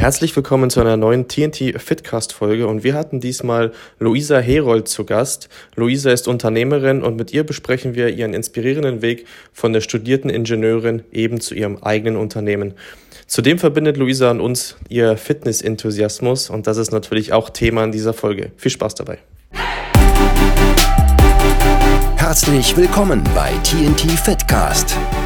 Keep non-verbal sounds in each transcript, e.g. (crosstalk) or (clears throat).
Herzlich willkommen zu einer neuen TNT Fitcast Folge und wir hatten diesmal Luisa Herold zu Gast. Luisa ist Unternehmerin und mit ihr besprechen wir ihren inspirierenden Weg von der studierten Ingenieurin eben zu ihrem eigenen Unternehmen. Zudem verbindet Luisa und uns ihr Fitness-Enthusiasmus und das ist natürlich auch Thema in dieser Folge. Viel Spaß dabei. Herzlich willkommen bei TNT Fitcast,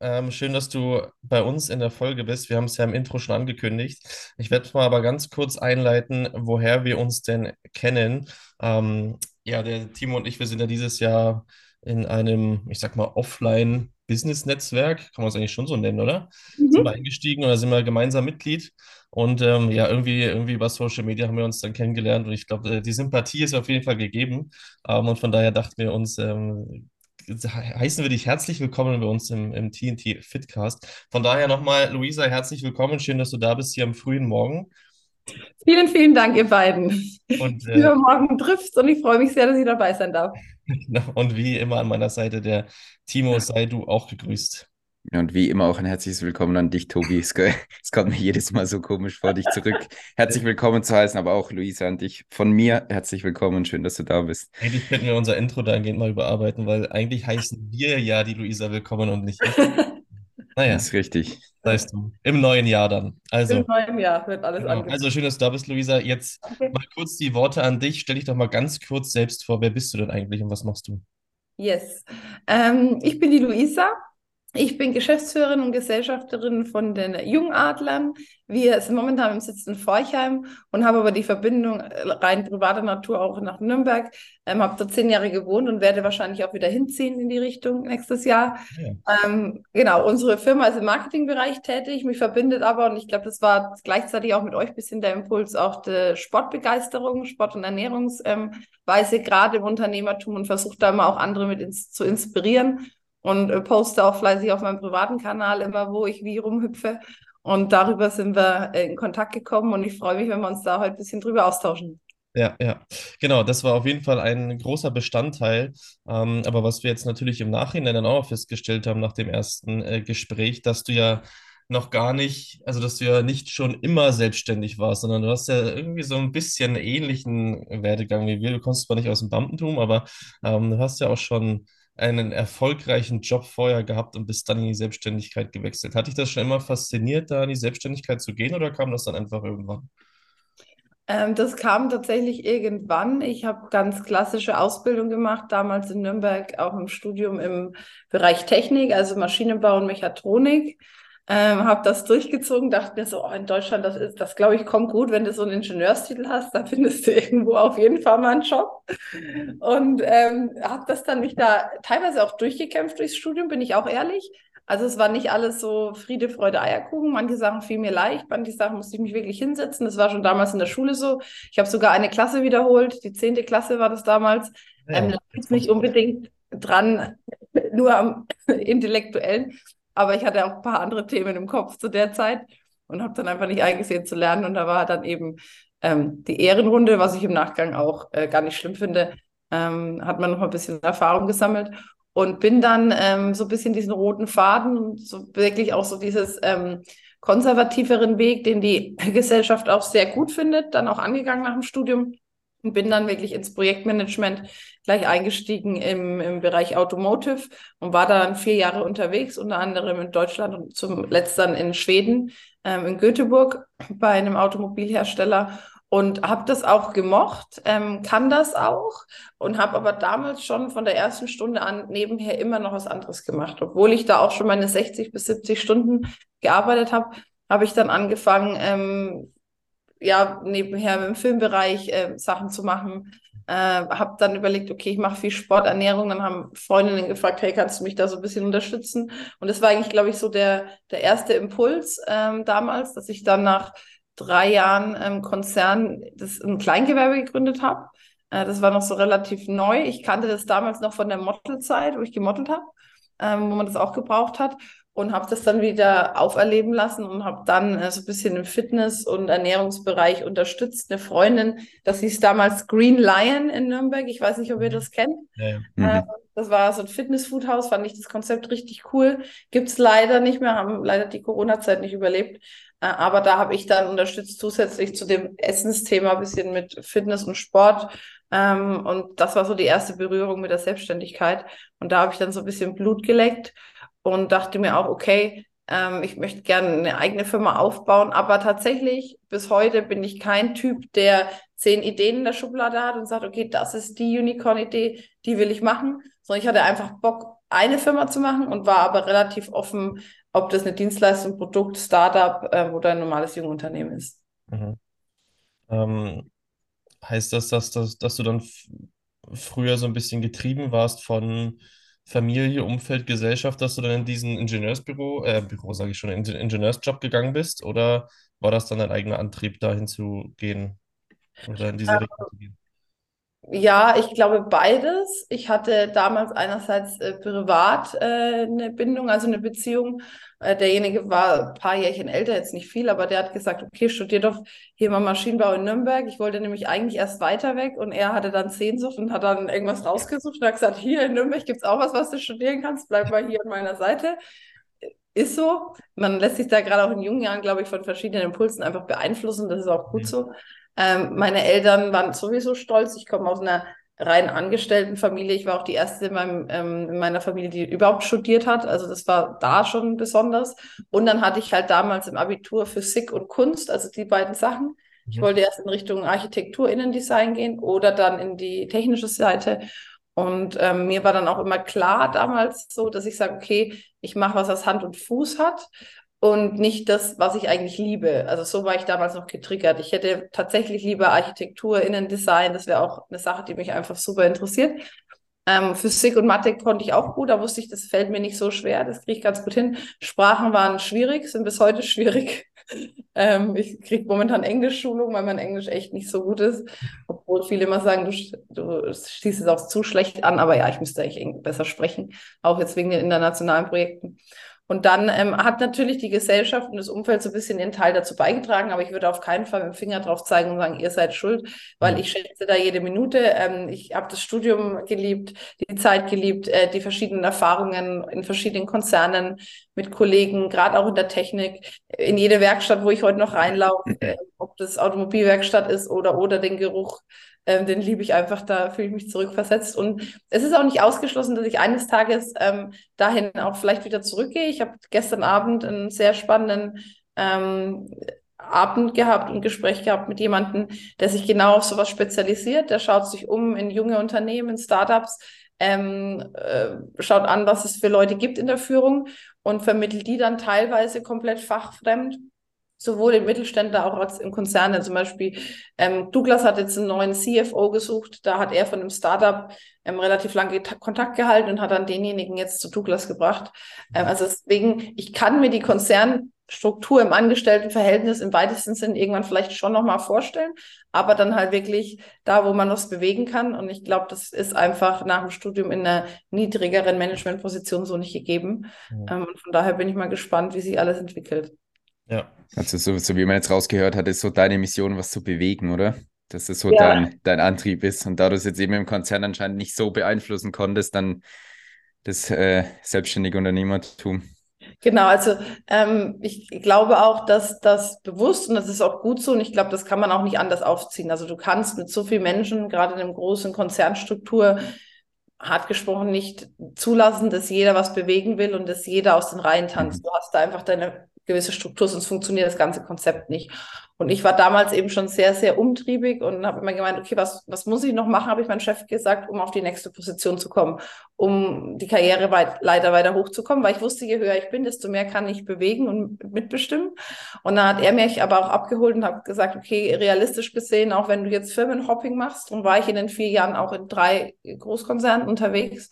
ähm, schön, dass du bei uns in der Folge bist. Wir haben es ja im Intro schon angekündigt. Ich werde mal aber ganz kurz einleiten, woher wir uns denn kennen. Ähm, ja, der Timo und ich, wir sind ja dieses Jahr in einem, ich sag mal, Offline-Business-Netzwerk, kann man es eigentlich schon so nennen, oder? Mhm. Sind wir eingestiegen und da sind wir gemeinsam Mitglied. Und ähm, ja, irgendwie, irgendwie über Social Media haben wir uns dann kennengelernt und ich glaube, äh, die Sympathie ist auf jeden Fall gegeben. Ähm, und von daher dachten wir uns, ähm, heißen wir dich herzlich willkommen bei uns im, im TNT Fitcast. Von daher nochmal, Luisa, herzlich willkommen. Schön, dass du da bist hier am frühen Morgen. Vielen, vielen Dank, ihr beiden. Und, äh, Morgen trifft und ich freue mich sehr, dass ich dabei sein darf. (laughs) Und wie immer an meiner Seite der Timo, sei du auch gegrüßt. Und wie immer auch ein herzliches Willkommen an dich, Tobi. Es, (laughs) es kommt mir jedes Mal so komisch vor, dich zurück (laughs) herzlich willkommen zu heißen, aber auch Luisa an dich. Von mir herzlich willkommen. Schön, dass du da bist. Eigentlich könnten wir unser Intro dahingehend mal überarbeiten, weil eigentlich heißen wir ja die Luisa willkommen und nicht ich. (laughs) Naja. Das ist richtig. Weißt du, im neuen Jahr dann. Also, Im neuen Jahr wird alles genau. Also schön, dass du da bist, Luisa. Jetzt okay. mal kurz die Worte an dich. Stell dich doch mal ganz kurz selbst vor. Wer bist du denn eigentlich und was machst du? Yes. Ähm, ich bin die Luisa. Ich bin Geschäftsführerin und Gesellschafterin von den Jungadlern. Wir sind momentan im Sitz in Forchheim und haben aber die Verbindung äh, rein privater Natur auch nach Nürnberg. Ähm, habe dort zehn Jahre gewohnt und werde wahrscheinlich auch wieder hinziehen in die Richtung nächstes Jahr. Ja. Ähm, genau, unsere Firma ist im Marketingbereich tätig. Mich verbindet aber, und ich glaube, das war gleichzeitig auch mit euch ein bisschen der Impuls, auch der Sportbegeisterung, Sport- und Ernährungsweise, ähm, gerade im Unternehmertum und versucht da immer auch andere mit ins zu inspirieren und äh, poste auch fleißig auf meinem privaten Kanal immer, wo ich wie rumhüpfe. Und darüber sind wir äh, in Kontakt gekommen und ich freue mich, wenn wir uns da heute ein bisschen drüber austauschen. Ja, ja, genau, das war auf jeden Fall ein großer Bestandteil. Ähm, aber was wir jetzt natürlich im Nachhinein dann auch festgestellt haben nach dem ersten äh, Gespräch, dass du ja noch gar nicht, also dass du ja nicht schon immer selbstständig warst, sondern du hast ja irgendwie so ein bisschen ähnlichen Werdegang wie wir. Du kommst zwar nicht aus dem Beamtentum, aber ähm, du hast ja auch schon einen erfolgreichen Job vorher gehabt und bist dann in die Selbstständigkeit gewechselt. Hat dich das schon immer fasziniert, da in die Selbstständigkeit zu gehen oder kam das dann einfach irgendwann? Ähm, das kam tatsächlich irgendwann. Ich habe ganz klassische Ausbildung gemacht, damals in Nürnberg auch im Studium im Bereich Technik, also Maschinenbau und Mechatronik ähm, habe das durchgezogen, dachte mir so, oh, in Deutschland, das ist, das glaube ich, kommt gut, wenn du so einen Ingenieurstitel hast, da findest du irgendwo auf jeden Fall mal einen Job. Und ähm, habe das dann mich da teilweise auch durchgekämpft durchs Studium, bin ich auch ehrlich. Also es war nicht alles so Friede, Freude, Eierkuchen. Manche Sachen fiel mir leicht, manche Sachen musste ich mich wirklich hinsetzen. Das war schon damals in der Schule so. Ich habe sogar eine Klasse wiederholt, die zehnte Klasse war das damals. Ja, ähm, da nicht unbedingt dran, nur am (laughs) intellektuellen, aber ich hatte auch ein paar andere Themen im Kopf zu der Zeit und habe dann einfach nicht eingesehen zu lernen. Und da war dann eben ähm, die Ehrenrunde, was ich im Nachgang auch äh, gar nicht schlimm finde, ähm, hat man noch ein bisschen Erfahrung gesammelt und bin dann ähm, so ein bisschen diesen roten Faden und so wirklich auch so dieses ähm, konservativeren Weg, den die (laughs) Gesellschaft auch sehr gut findet, dann auch angegangen nach dem Studium und bin dann wirklich ins Projektmanagement gleich eingestiegen im, im Bereich Automotive und war dann vier Jahre unterwegs, unter anderem in Deutschland und zum letzten in Schweden, ähm, in Göteborg bei einem Automobilhersteller und habe das auch gemocht, ähm, kann das auch und habe aber damals schon von der ersten Stunde an nebenher immer noch was anderes gemacht. Obwohl ich da auch schon meine 60 bis 70 Stunden gearbeitet habe, habe ich dann angefangen, ähm, ja, nebenher im Filmbereich äh, Sachen zu machen. Äh, habe dann überlegt, okay, ich mache viel Sport, Ernährung. Dann haben Freundinnen gefragt, hey, kannst du mich da so ein bisschen unterstützen? Und das war eigentlich, glaube ich, so der, der erste Impuls ähm, damals, dass ich dann nach drei Jahren ähm, Konzern, das ein Kleingewerbe gegründet habe. Äh, das war noch so relativ neu. Ich kannte das damals noch von der Modelzeit, wo ich gemodelt habe, ähm, wo man das auch gebraucht hat und habe das dann wieder auferleben lassen und habe dann äh, so ein bisschen im Fitness- und Ernährungsbereich unterstützt. Eine Freundin, das hieß damals Green Lion in Nürnberg. Ich weiß nicht, ob ihr das kennt. Ja, ja. Mhm. Äh, das war so ein Fitness-Food-Haus, fand ich das Konzept richtig cool. Gibt es leider nicht mehr, haben leider die Corona-Zeit nicht überlebt. Äh, aber da habe ich dann unterstützt zusätzlich zu dem Essensthema ein bisschen mit Fitness und Sport. Ähm, und das war so die erste Berührung mit der Selbstständigkeit. Und da habe ich dann so ein bisschen Blut geleckt und dachte mir auch, okay, ähm, ich möchte gerne eine eigene Firma aufbauen, aber tatsächlich bis heute bin ich kein Typ, der zehn Ideen in der Schublade hat und sagt, okay, das ist die Unicorn-Idee, die will ich machen, sondern ich hatte einfach Bock, eine Firma zu machen und war aber relativ offen, ob das eine Dienstleistung, Produkt, Startup äh, oder ein normales Jungunternehmen ist. Mhm. Ähm, heißt das, dass, dass, dass du dann früher so ein bisschen getrieben warst von Familie, Umfeld, Gesellschaft, dass du dann in diesen Ingenieursbüro, äh, Büro sage ich schon, in den Ingenieursjob gegangen bist? Oder war das dann dein eigener Antrieb, dahin zu gehen oder in diese ähm, Richtung zu gehen? Ja, ich glaube beides. Ich hatte damals einerseits äh, privat äh, eine Bindung, also eine Beziehung. Äh, derjenige war ein paar Jährchen älter, jetzt nicht viel, aber der hat gesagt, okay, studier doch hier mal Maschinenbau in Nürnberg. Ich wollte nämlich eigentlich erst weiter weg und er hatte dann Sehnsucht und hat dann irgendwas rausgesucht und hat gesagt, hier in Nürnberg gibt es auch was, was du studieren kannst, bleib mal hier an meiner Seite. Ist so. Man lässt sich da gerade auch in jungen Jahren, glaube ich, von verschiedenen Impulsen einfach beeinflussen. Das ist auch gut so. Ähm, meine Eltern waren sowieso stolz. Ich komme aus einer rein Angestelltenfamilie. Ich war auch die erste in, meinem, ähm, in meiner Familie, die überhaupt studiert hat. Also das war da schon besonders. Und dann hatte ich halt damals im Abitur Physik und Kunst, also die beiden Sachen. Ich mhm. wollte erst in Richtung Architektur, Innendesign gehen oder dann in die technische Seite. Und ähm, mir war dann auch immer klar damals so, dass ich sage, okay, ich mache was, was Hand und Fuß hat und nicht das, was ich eigentlich liebe. Also so war ich damals noch getriggert. Ich hätte tatsächlich lieber Architektur, Innendesign. Das wäre auch eine Sache, die mich einfach super interessiert. Ähm, Physik und Mathe konnte ich auch gut. Da wusste ich, das fällt mir nicht so schwer. Das kriege ich ganz gut hin. Sprachen waren schwierig, sind bis heute schwierig. (laughs) ähm, ich kriege momentan Englischschulung, weil mein Englisch echt nicht so gut ist. Obwohl viele immer sagen, du, du schießt es auch zu schlecht an. Aber ja, ich müsste eigentlich besser sprechen. Auch jetzt wegen den internationalen Projekten. Und dann ähm, hat natürlich die Gesellschaft und das Umfeld so ein bisschen ihren Teil dazu beigetragen, aber ich würde auf keinen Fall mit dem Finger drauf zeigen und sagen, ihr seid schuld, weil ich schätze da jede Minute. Ähm, ich habe das Studium geliebt, die Zeit geliebt, äh, die verschiedenen Erfahrungen in verschiedenen Konzernen mit Kollegen, gerade auch in der Technik, in jede Werkstatt, wo ich heute noch reinlaufe, (laughs) äh, ob das Automobilwerkstatt ist oder oder den Geruch ähm, den liebe ich einfach, da fühle ich mich zurückversetzt. Und es ist auch nicht ausgeschlossen, dass ich eines Tages ähm, dahin auch vielleicht wieder zurückgehe. Ich habe gestern Abend einen sehr spannenden ähm, Abend gehabt und Gespräch gehabt mit jemandem, der sich genau auf sowas spezialisiert. Der schaut sich um in junge Unternehmen, Startups, ähm, äh, schaut an, was es für Leute gibt in der Führung und vermittelt die dann teilweise komplett fachfremd sowohl in Mittelständler auch als in Konzerne. Zum Beispiel ähm, Douglas hat jetzt einen neuen CFO gesucht. Da hat er von einem Startup ähm, relativ lange Kontakt gehalten und hat dann denjenigen jetzt zu Douglas gebracht. Ähm, also deswegen, ich kann mir die Konzernstruktur im Angestelltenverhältnis im weitesten Sinn irgendwann vielleicht schon nochmal vorstellen, aber dann halt wirklich da, wo man was bewegen kann. Und ich glaube, das ist einfach nach dem Studium in einer niedrigeren Managementposition so nicht gegeben. Ja. Ähm, und von daher bin ich mal gespannt, wie sich alles entwickelt. Ja. Also so, so wie man jetzt rausgehört hat, ist so deine Mission, was zu bewegen, oder? Dass es so ja. dein, dein Antrieb ist. Und da du es jetzt eben im Konzern anscheinend nicht so beeinflussen konntest, dann das äh, selbstständige Unternehmertum. Genau, also ähm, ich glaube auch, dass das bewusst und das ist auch gut so und ich glaube, das kann man auch nicht anders aufziehen. Also du kannst mit so vielen Menschen, gerade in einer großen Konzernstruktur, hart gesprochen nicht zulassen, dass jeder was bewegen will und dass jeder aus den Reihen tanzt. Mhm. Du hast da einfach deine gewisse Struktur, sonst funktioniert das ganze Konzept nicht. Und ich war damals eben schon sehr, sehr umtriebig und habe immer gemeint, okay, was, was muss ich noch machen, habe ich meinem Chef gesagt, um auf die nächste Position zu kommen, um die Karriere weit, leider weiter hochzukommen, weil ich wusste, je höher ich bin, desto mehr kann ich bewegen und mitbestimmen. Und dann hat er mich aber auch abgeholt und hat gesagt, okay, realistisch gesehen, auch wenn du jetzt Firmenhopping machst, und war ich in den vier Jahren auch in drei Großkonzernen unterwegs,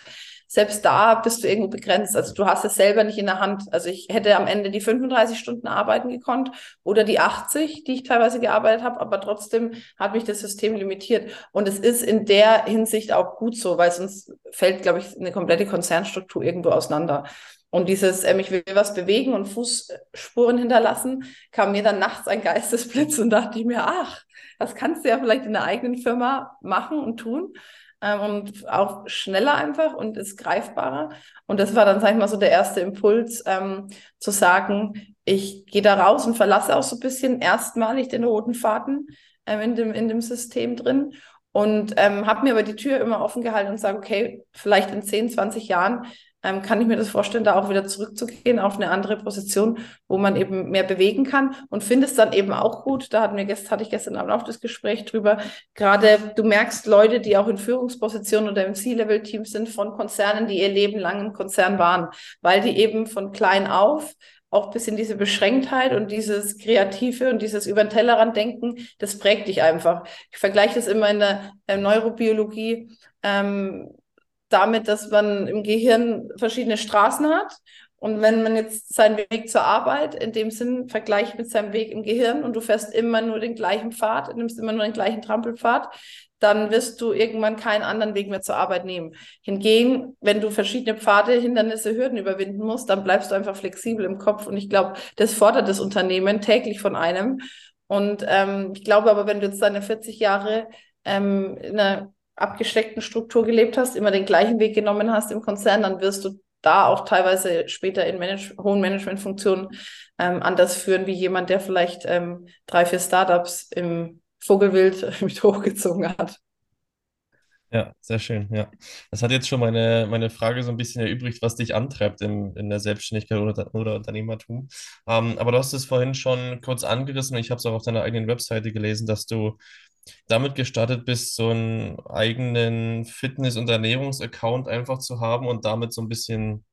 selbst da bist du irgendwo begrenzt. Also du hast es selber nicht in der Hand. Also ich hätte am Ende die 35 Stunden arbeiten gekonnt oder die 80, die ich teilweise gearbeitet habe, aber trotzdem hat mich das System limitiert. Und es ist in der Hinsicht auch gut so, weil sonst fällt, glaube ich, eine komplette Konzernstruktur irgendwo auseinander. Und dieses, ähm, ich will was bewegen und Fußspuren hinterlassen, kam mir dann nachts ein Geistesblitz und dachte ich mir, ach, das kannst du ja vielleicht in der eigenen Firma machen und tun. Ähm, und auch schneller einfach und ist greifbarer. Und das war dann, sag ich mal, so der erste Impuls, ähm, zu sagen, ich gehe da raus und verlasse auch so ein bisschen erstmalig den roten Faden ähm, in, dem, in dem System drin und ähm, habe mir aber die Tür immer offen gehalten und sage, okay, vielleicht in 10, 20 Jahren ähm, kann ich mir das vorstellen, da auch wieder zurückzugehen auf eine andere Position, wo man eben mehr bewegen kann und finde es dann eben auch gut. Da hatten wir gestern, hatte ich gestern Abend auch das Gespräch drüber. Gerade du merkst Leute, die auch in Führungspositionen oder im C-Level-Team sind von Konzernen, die ihr Leben lang im Konzern waren, weil die eben von klein auf auch bis in diese Beschränktheit und dieses Kreative und dieses über den Tellerrand denken, das prägt dich einfach. Ich vergleiche das immer in der äh, Neurobiologie. Ähm, damit, dass man im Gehirn verschiedene Straßen hat. Und wenn man jetzt seinen Weg zur Arbeit in dem Sinn vergleicht mit seinem Weg im Gehirn und du fährst immer nur den gleichen Pfad, nimmst immer nur den gleichen Trampelpfad, dann wirst du irgendwann keinen anderen Weg mehr zur Arbeit nehmen. Hingegen, wenn du verschiedene Pfade, Hindernisse, Hürden überwinden musst, dann bleibst du einfach flexibel im Kopf. Und ich glaube, das fordert das Unternehmen täglich von einem. Und ähm, ich glaube aber, wenn du jetzt deine 40 Jahre ähm, in einer abgesteckten Struktur gelebt hast, immer den gleichen Weg genommen hast im Konzern, dann wirst du da auch teilweise später in Manage hohen Managementfunktionen ähm, anders führen, wie jemand, der vielleicht ähm, drei, vier Startups im Vogelwild (laughs) mit hochgezogen hat. Ja, sehr schön, ja. Das hat jetzt schon meine, meine Frage so ein bisschen erübrigt, was dich antreibt in, in der Selbstständigkeit oder, oder Unternehmertum. Ähm, aber du hast es vorhin schon kurz angerissen und ich habe es auch auf deiner eigenen Webseite gelesen, dass du damit gestartet bist, so einen eigenen Fitness- und Ernährungsaccount einfach zu haben und damit so ein bisschen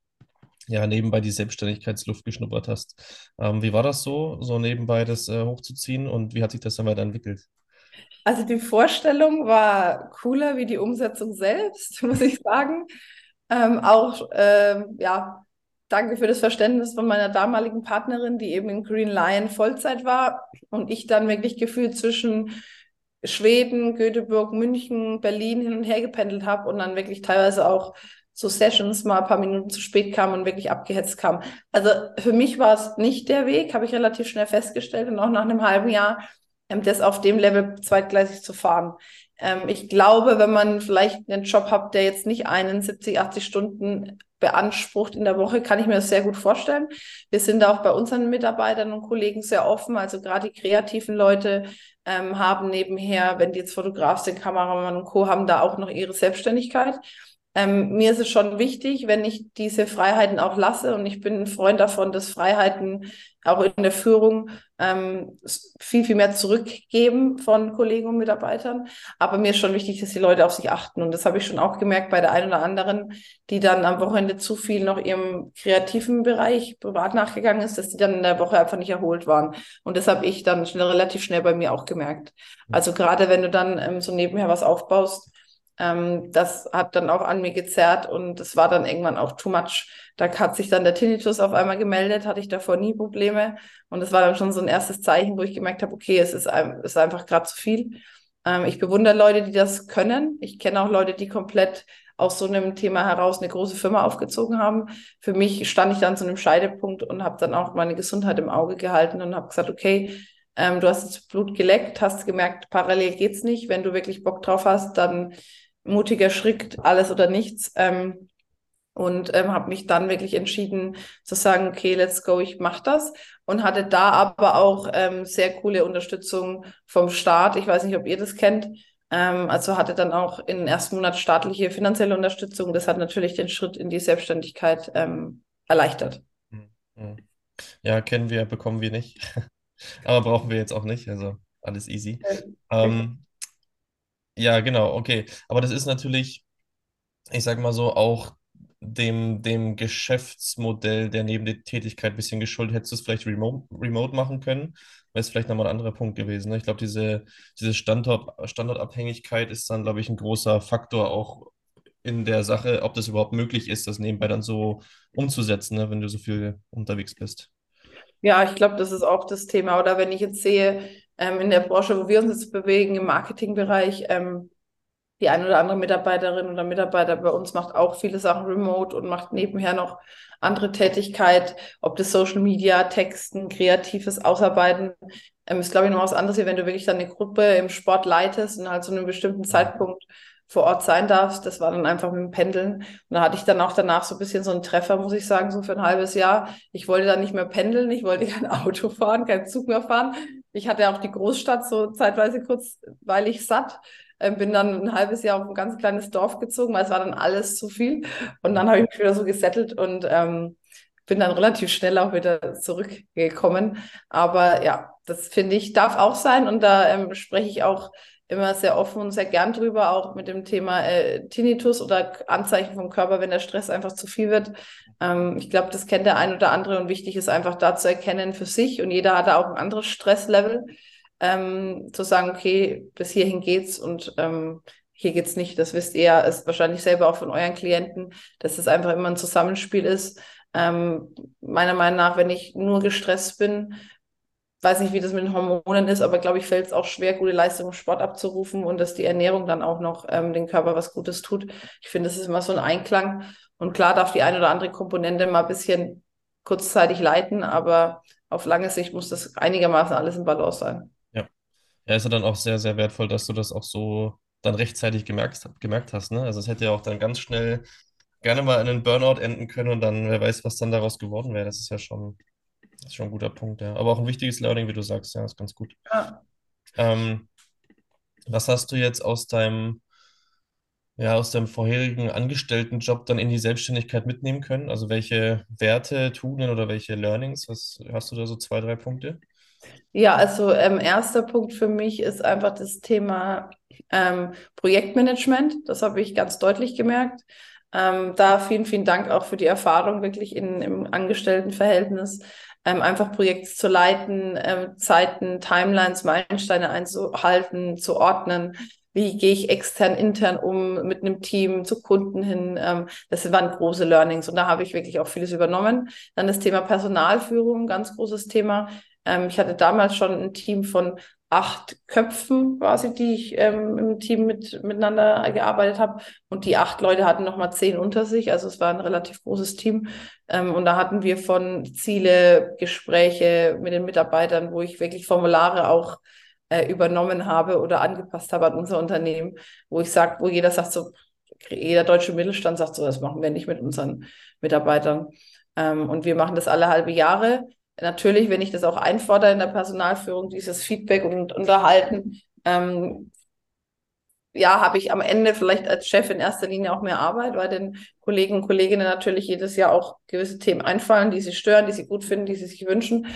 ja, nebenbei die Selbstständigkeitsluft geschnuppert hast. Ähm, wie war das so, so nebenbei das äh, hochzuziehen und wie hat sich das dann weiterentwickelt? Also die Vorstellung war cooler wie die Umsetzung selbst, (laughs) muss ich sagen. Ähm, auch, ähm, ja, danke für das Verständnis von meiner damaligen Partnerin, die eben in Green Lion Vollzeit war und ich dann wirklich gefühlt zwischen Schweden, Göteborg, München, Berlin hin und her gependelt habe und dann wirklich teilweise auch zu Sessions mal ein paar Minuten zu spät kam und wirklich abgehetzt kam. Also für mich war es nicht der Weg, habe ich relativ schnell festgestellt und auch nach einem halben Jahr, ähm, das auf dem Level zweitgleisig zu fahren. Ähm, ich glaube, wenn man vielleicht einen Job hat, der jetzt nicht 71, 80 Stunden beansprucht in der Woche, kann ich mir das sehr gut vorstellen. Wir sind auch bei unseren Mitarbeitern und Kollegen sehr offen. Also gerade die kreativen Leute ähm, haben nebenher, wenn die jetzt Fotograf sind, Kameramann und Co., haben da auch noch ihre Selbstständigkeit. Ähm, mir ist es schon wichtig, wenn ich diese Freiheiten auch lasse und ich bin ein Freund davon, dass Freiheiten auch in der Führung ähm, viel, viel mehr zurückgeben von Kollegen und Mitarbeitern. Aber mir ist schon wichtig, dass die Leute auf sich achten. Und das habe ich schon auch gemerkt bei der einen oder anderen, die dann am Wochenende zu viel noch ihrem kreativen Bereich privat nachgegangen ist, dass die dann in der Woche einfach nicht erholt waren. Und das habe ich dann schnell, relativ schnell bei mir auch gemerkt. Also gerade wenn du dann ähm, so nebenher was aufbaust, ähm, das hat dann auch an mir gezerrt und es war dann irgendwann auch too much. Da hat sich dann der Tinnitus auf einmal gemeldet, hatte ich davor nie Probleme. Und das war dann schon so ein erstes Zeichen, wo ich gemerkt habe, okay, es ist, es ist einfach gerade zu viel. Ähm, ich bewundere Leute, die das können. Ich kenne auch Leute, die komplett aus so einem Thema heraus eine große Firma aufgezogen haben. Für mich stand ich dann zu einem Scheidepunkt und habe dann auch meine Gesundheit im Auge gehalten und habe gesagt, okay, ähm, du hast jetzt Blut geleckt, hast gemerkt, parallel geht's nicht. Wenn du wirklich Bock drauf hast, dann mutiger Schritt, alles oder nichts. Ähm, und ähm, habe mich dann wirklich entschieden zu sagen, okay, let's go, ich mache das. Und hatte da aber auch ähm, sehr coole Unterstützung vom Staat. Ich weiß nicht, ob ihr das kennt. Ähm, also hatte dann auch in den ersten Monat staatliche finanzielle Unterstützung. Das hat natürlich den Schritt in die Selbstständigkeit ähm, erleichtert. Mhm. Ja, kennen wir, bekommen wir nicht. (laughs) aber brauchen wir jetzt auch nicht. Also alles easy. Ähm, ja, genau, okay. Aber das ist natürlich, ich sag mal so, auch dem, dem Geschäftsmodell der Nebentätigkeit ein bisschen geschuldet. Hättest du es vielleicht remote, remote machen können, wäre es vielleicht nochmal ein anderer Punkt gewesen. Ne? Ich glaube, diese, diese Standort, Standortabhängigkeit ist dann, glaube ich, ein großer Faktor auch in der Sache, ob das überhaupt möglich ist, das nebenbei dann so umzusetzen, ne, wenn du so viel unterwegs bist. Ja, ich glaube, das ist auch das Thema. Oder wenn ich jetzt sehe, ähm, in der Branche, wo wir uns jetzt bewegen, im Marketingbereich, ähm, die ein oder andere Mitarbeiterin oder Mitarbeiter bei uns macht auch viele Sachen remote und macht nebenher noch andere Tätigkeit, ob das Social Media, Texten, kreatives Ausarbeiten, ähm, ist glaube ich noch was anderes, wenn du wirklich dann eine Gruppe im Sport leitest und halt zu einem bestimmten Zeitpunkt vor Ort sein darfst. Das war dann einfach mit dem Pendeln. Und da hatte ich dann auch danach so ein bisschen so einen Treffer, muss ich sagen, so für ein halbes Jahr. Ich wollte dann nicht mehr pendeln, ich wollte kein (laughs) Auto fahren, kein Zug mehr fahren. Ich hatte auch die Großstadt so zeitweise kurzweilig satt. Ähm, bin dann ein halbes Jahr auf ein ganz kleines Dorf gezogen, weil es war dann alles zu viel. Und dann habe ich mich wieder so gesettelt und ähm, bin dann relativ schnell auch wieder zurückgekommen. Aber ja, das finde ich, darf auch sein. Und da ähm, spreche ich auch immer sehr offen und sehr gern drüber, auch mit dem Thema äh, Tinnitus oder Anzeichen vom Körper, wenn der Stress einfach zu viel wird. Ähm, ich glaube, das kennt der ein oder andere und wichtig ist einfach da zu erkennen für sich und jeder hat da auch ein anderes Stresslevel, ähm, zu sagen, okay, bis hierhin geht's und ähm, hier geht's nicht. Das wisst ihr ist wahrscheinlich selber auch von euren Klienten, dass es einfach immer ein Zusammenspiel ist. Ähm, meiner Meinung nach, wenn ich nur gestresst bin, weiß nicht, wie das mit den Hormonen ist, aber glaube ich, fällt es auch schwer, gute Leistung im Sport abzurufen und dass die Ernährung dann auch noch ähm, den Körper was Gutes tut. Ich finde, das ist immer so ein Einklang. Und klar darf die eine oder andere Komponente mal ein bisschen kurzzeitig leiten, aber auf lange Sicht muss das einigermaßen alles in Balance sein. Ja. Ja, ist ja dann auch sehr, sehr wertvoll, dass du das auch so dann rechtzeitig gemerkt, gemerkt hast. Ne? Also es hätte ja auch dann ganz schnell gerne mal in einen Burnout enden können und dann, wer weiß, was dann daraus geworden wäre. Das ist ja schon das ist schon ein guter Punkt, ja. Aber auch ein wichtiges Learning, wie du sagst, ja, ist ganz gut. Ja. Ähm, was hast du jetzt aus deinem, ja, aus deinem vorherigen Angestelltenjob dann in die Selbstständigkeit mitnehmen können? Also welche Werte, Tugenden oder welche Learnings? Was hast du da so zwei, drei Punkte? Ja, also ähm, erster Punkt für mich ist einfach das Thema ähm, Projektmanagement. Das habe ich ganz deutlich gemerkt. Ähm, da vielen, vielen Dank auch für die Erfahrung wirklich in, im Angestelltenverhältnis ähm, einfach Projekte zu leiten, ähm, Zeiten, Timelines, Meilensteine einzuhalten, zu ordnen. Wie gehe ich extern, intern um mit einem Team zu Kunden hin? Ähm, das waren große Learnings und da habe ich wirklich auch vieles übernommen. Dann das Thema Personalführung, ganz großes Thema. Ähm, ich hatte damals schon ein Team von acht Köpfen quasi, die ich ähm, im Team mit, miteinander gearbeitet habe. Und die acht Leute hatten nochmal zehn unter sich. Also es war ein relativ großes Team. Ähm, und da hatten wir von Ziele, Gespräche mit den Mitarbeitern, wo ich wirklich Formulare auch äh, übernommen habe oder angepasst habe an unser Unternehmen, wo ich sage, wo jeder sagt so, jeder deutsche Mittelstand sagt so, das machen wir nicht mit unseren Mitarbeitern. Ähm, und wir machen das alle halbe Jahre natürlich, wenn ich das auch einfordere in der Personalführung, dieses Feedback und Unterhalten, ähm, ja, habe ich am Ende vielleicht als Chef in erster Linie auch mehr Arbeit, weil den Kollegen und Kolleginnen natürlich jedes Jahr auch gewisse Themen einfallen, die sie stören, die sie gut finden, die sie sich wünschen.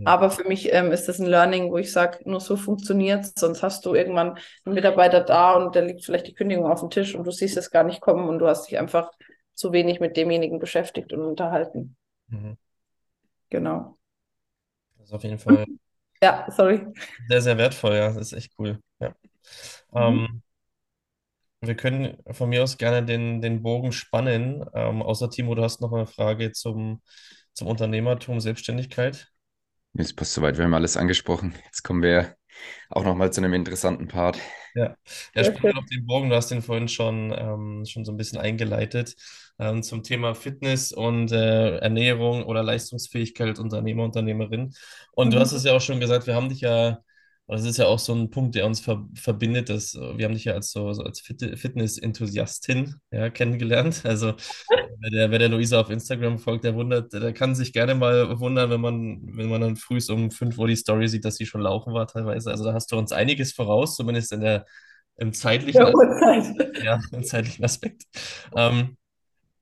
Ja. Aber für mich ähm, ist das ein Learning, wo ich sage, nur so funktioniert Sonst hast du irgendwann einen Mitarbeiter da und da liegt vielleicht die Kündigung auf dem Tisch und du siehst es gar nicht kommen und du hast dich einfach zu wenig mit demjenigen beschäftigt und unterhalten. Mhm. Genau. Das ist auf jeden Fall ja, sorry. sehr, sehr wertvoll, ja. Das ist echt cool. Ja. Mhm. Ähm, wir können von mir aus gerne den, den Bogen spannen. Ähm, außer Timo, du hast noch eine Frage zum, zum Unternehmertum, Selbstständigkeit. Es passt soweit, wir haben alles angesprochen. Jetzt kommen wir auch nochmal zu einem interessanten Part. Ja, ja spannend auf den Bogen, du hast den vorhin schon, ähm, schon so ein bisschen eingeleitet ähm, zum Thema Fitness und äh, Ernährung oder Leistungsfähigkeit als Unternehmer, Unternehmerin. Und mhm. du hast es ja auch schon gesagt, wir haben dich ja, das ist ja auch so ein Punkt, der uns ver verbindet, dass äh, wir haben dich ja als so, so als Fit Fitness-Enthusiastin ja, kennengelernt. Also (laughs) wer der, wer der Luisa auf Instagram folgt, der wundert, der kann sich gerne mal wundern, wenn man, wenn man dann früh um 5 Uhr die Story sieht, dass sie schon laufen war teilweise. Also da hast du uns einiges voraus, zumindest in der im zeitlichen, ja, (laughs) ja, im zeitlichen Aspekt. Ähm,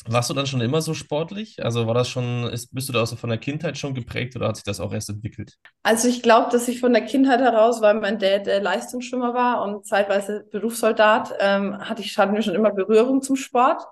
warst du dann schon immer so sportlich? Also war das schon, ist, bist du da auch von der Kindheit schon geprägt oder hat sich das auch erst entwickelt? Also ich glaube, dass ich von der Kindheit heraus, weil mein Dad der Leistungsschwimmer war und zeitweise Berufssoldat, ähm, hatte ich hatten schon immer Berührung zum Sport.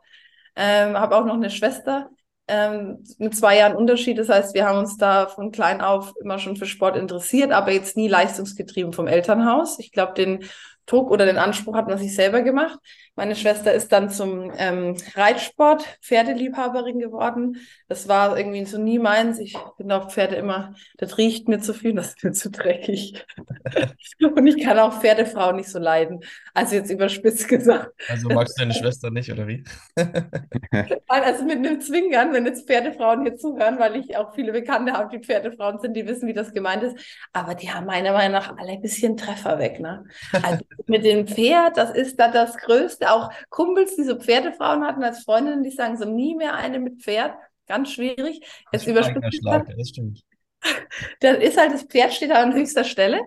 Ähm, habe auch noch eine Schwester ähm, mit zwei Jahren Unterschied. Das heißt, wir haben uns da von klein auf immer schon für Sport interessiert, aber jetzt nie leistungsgetrieben vom Elternhaus. Ich glaube, den Druck oder den Anspruch hat man sich selber gemacht. Meine Schwester ist dann zum ähm, Reitsport Pferdeliebhaberin geworden. Das war irgendwie so nie meins. Ich finde auch Pferde immer, das riecht mir zu viel, das ist mir zu dreckig. (laughs) Und ich kann auch Pferdefrauen nicht so leiden. Also jetzt überspitzt gesagt. Also magst du deine Schwester nicht, oder wie? (laughs) also mit einem Zwingern, wenn jetzt Pferdefrauen hier zuhören, weil ich auch viele Bekannte habe, die Pferdefrauen sind, die wissen, wie das gemeint ist. Aber die haben meiner Meinung nach alle ein bisschen Treffer weg. Ne? Also mit dem Pferd, das ist da das Größte. Auch Kumpels, die so Pferdefrauen hatten als Freundinnen, die sagen so nie mehr eine mit Pferd. Ganz schwierig. Jetzt überspitzt. Das stimmt. (laughs) Dann ist halt, das Pferd steht da an höchster Stelle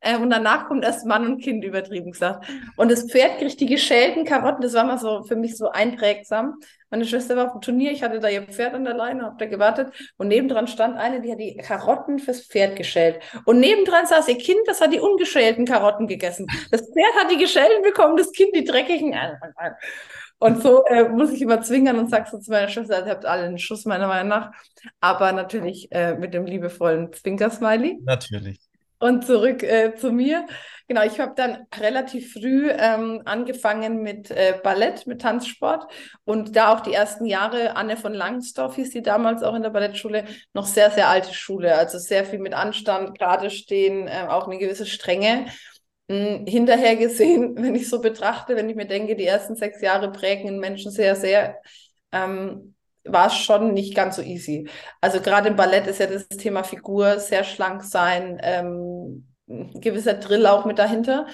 äh, und danach kommt erst Mann und Kind, übertrieben gesagt. Und das Pferd kriegt die geschälten Karotten, das war mal so für mich so einprägsam. Meine Schwester war auf dem Turnier, ich hatte da ihr Pferd an der Leine, hab da gewartet und nebendran stand eine, die hat die Karotten fürs Pferd geschält. Und nebendran saß ihr Kind, das hat die ungeschälten Karotten gegessen. Das Pferd hat die geschälten bekommen, das Kind die dreckigen. Und so äh, muss ich immer zwingern und sag so zu meiner Schwester, ihr habt alle einen Schuss meiner Meinung nach, aber natürlich äh, mit dem liebevollen Zwinker-Smiley. Natürlich. Und zurück äh, zu mir. Genau, ich habe dann relativ früh ähm, angefangen mit äh, Ballett, mit Tanzsport und da auch die ersten Jahre, Anne von Langsdorff hieß die damals auch in der Ballettschule, noch sehr, sehr alte Schule, also sehr viel mit Anstand, gerade stehen, äh, auch eine gewisse Strenge. Hm, hinterher gesehen, (laughs) wenn ich so betrachte, wenn ich mir denke, die ersten sechs Jahre prägen Menschen sehr, sehr, ähm, war es schon nicht ganz so easy. Also gerade im Ballett ist ja das Thema Figur, sehr schlank sein, ähm, gewisser Drill auch mit dahinter.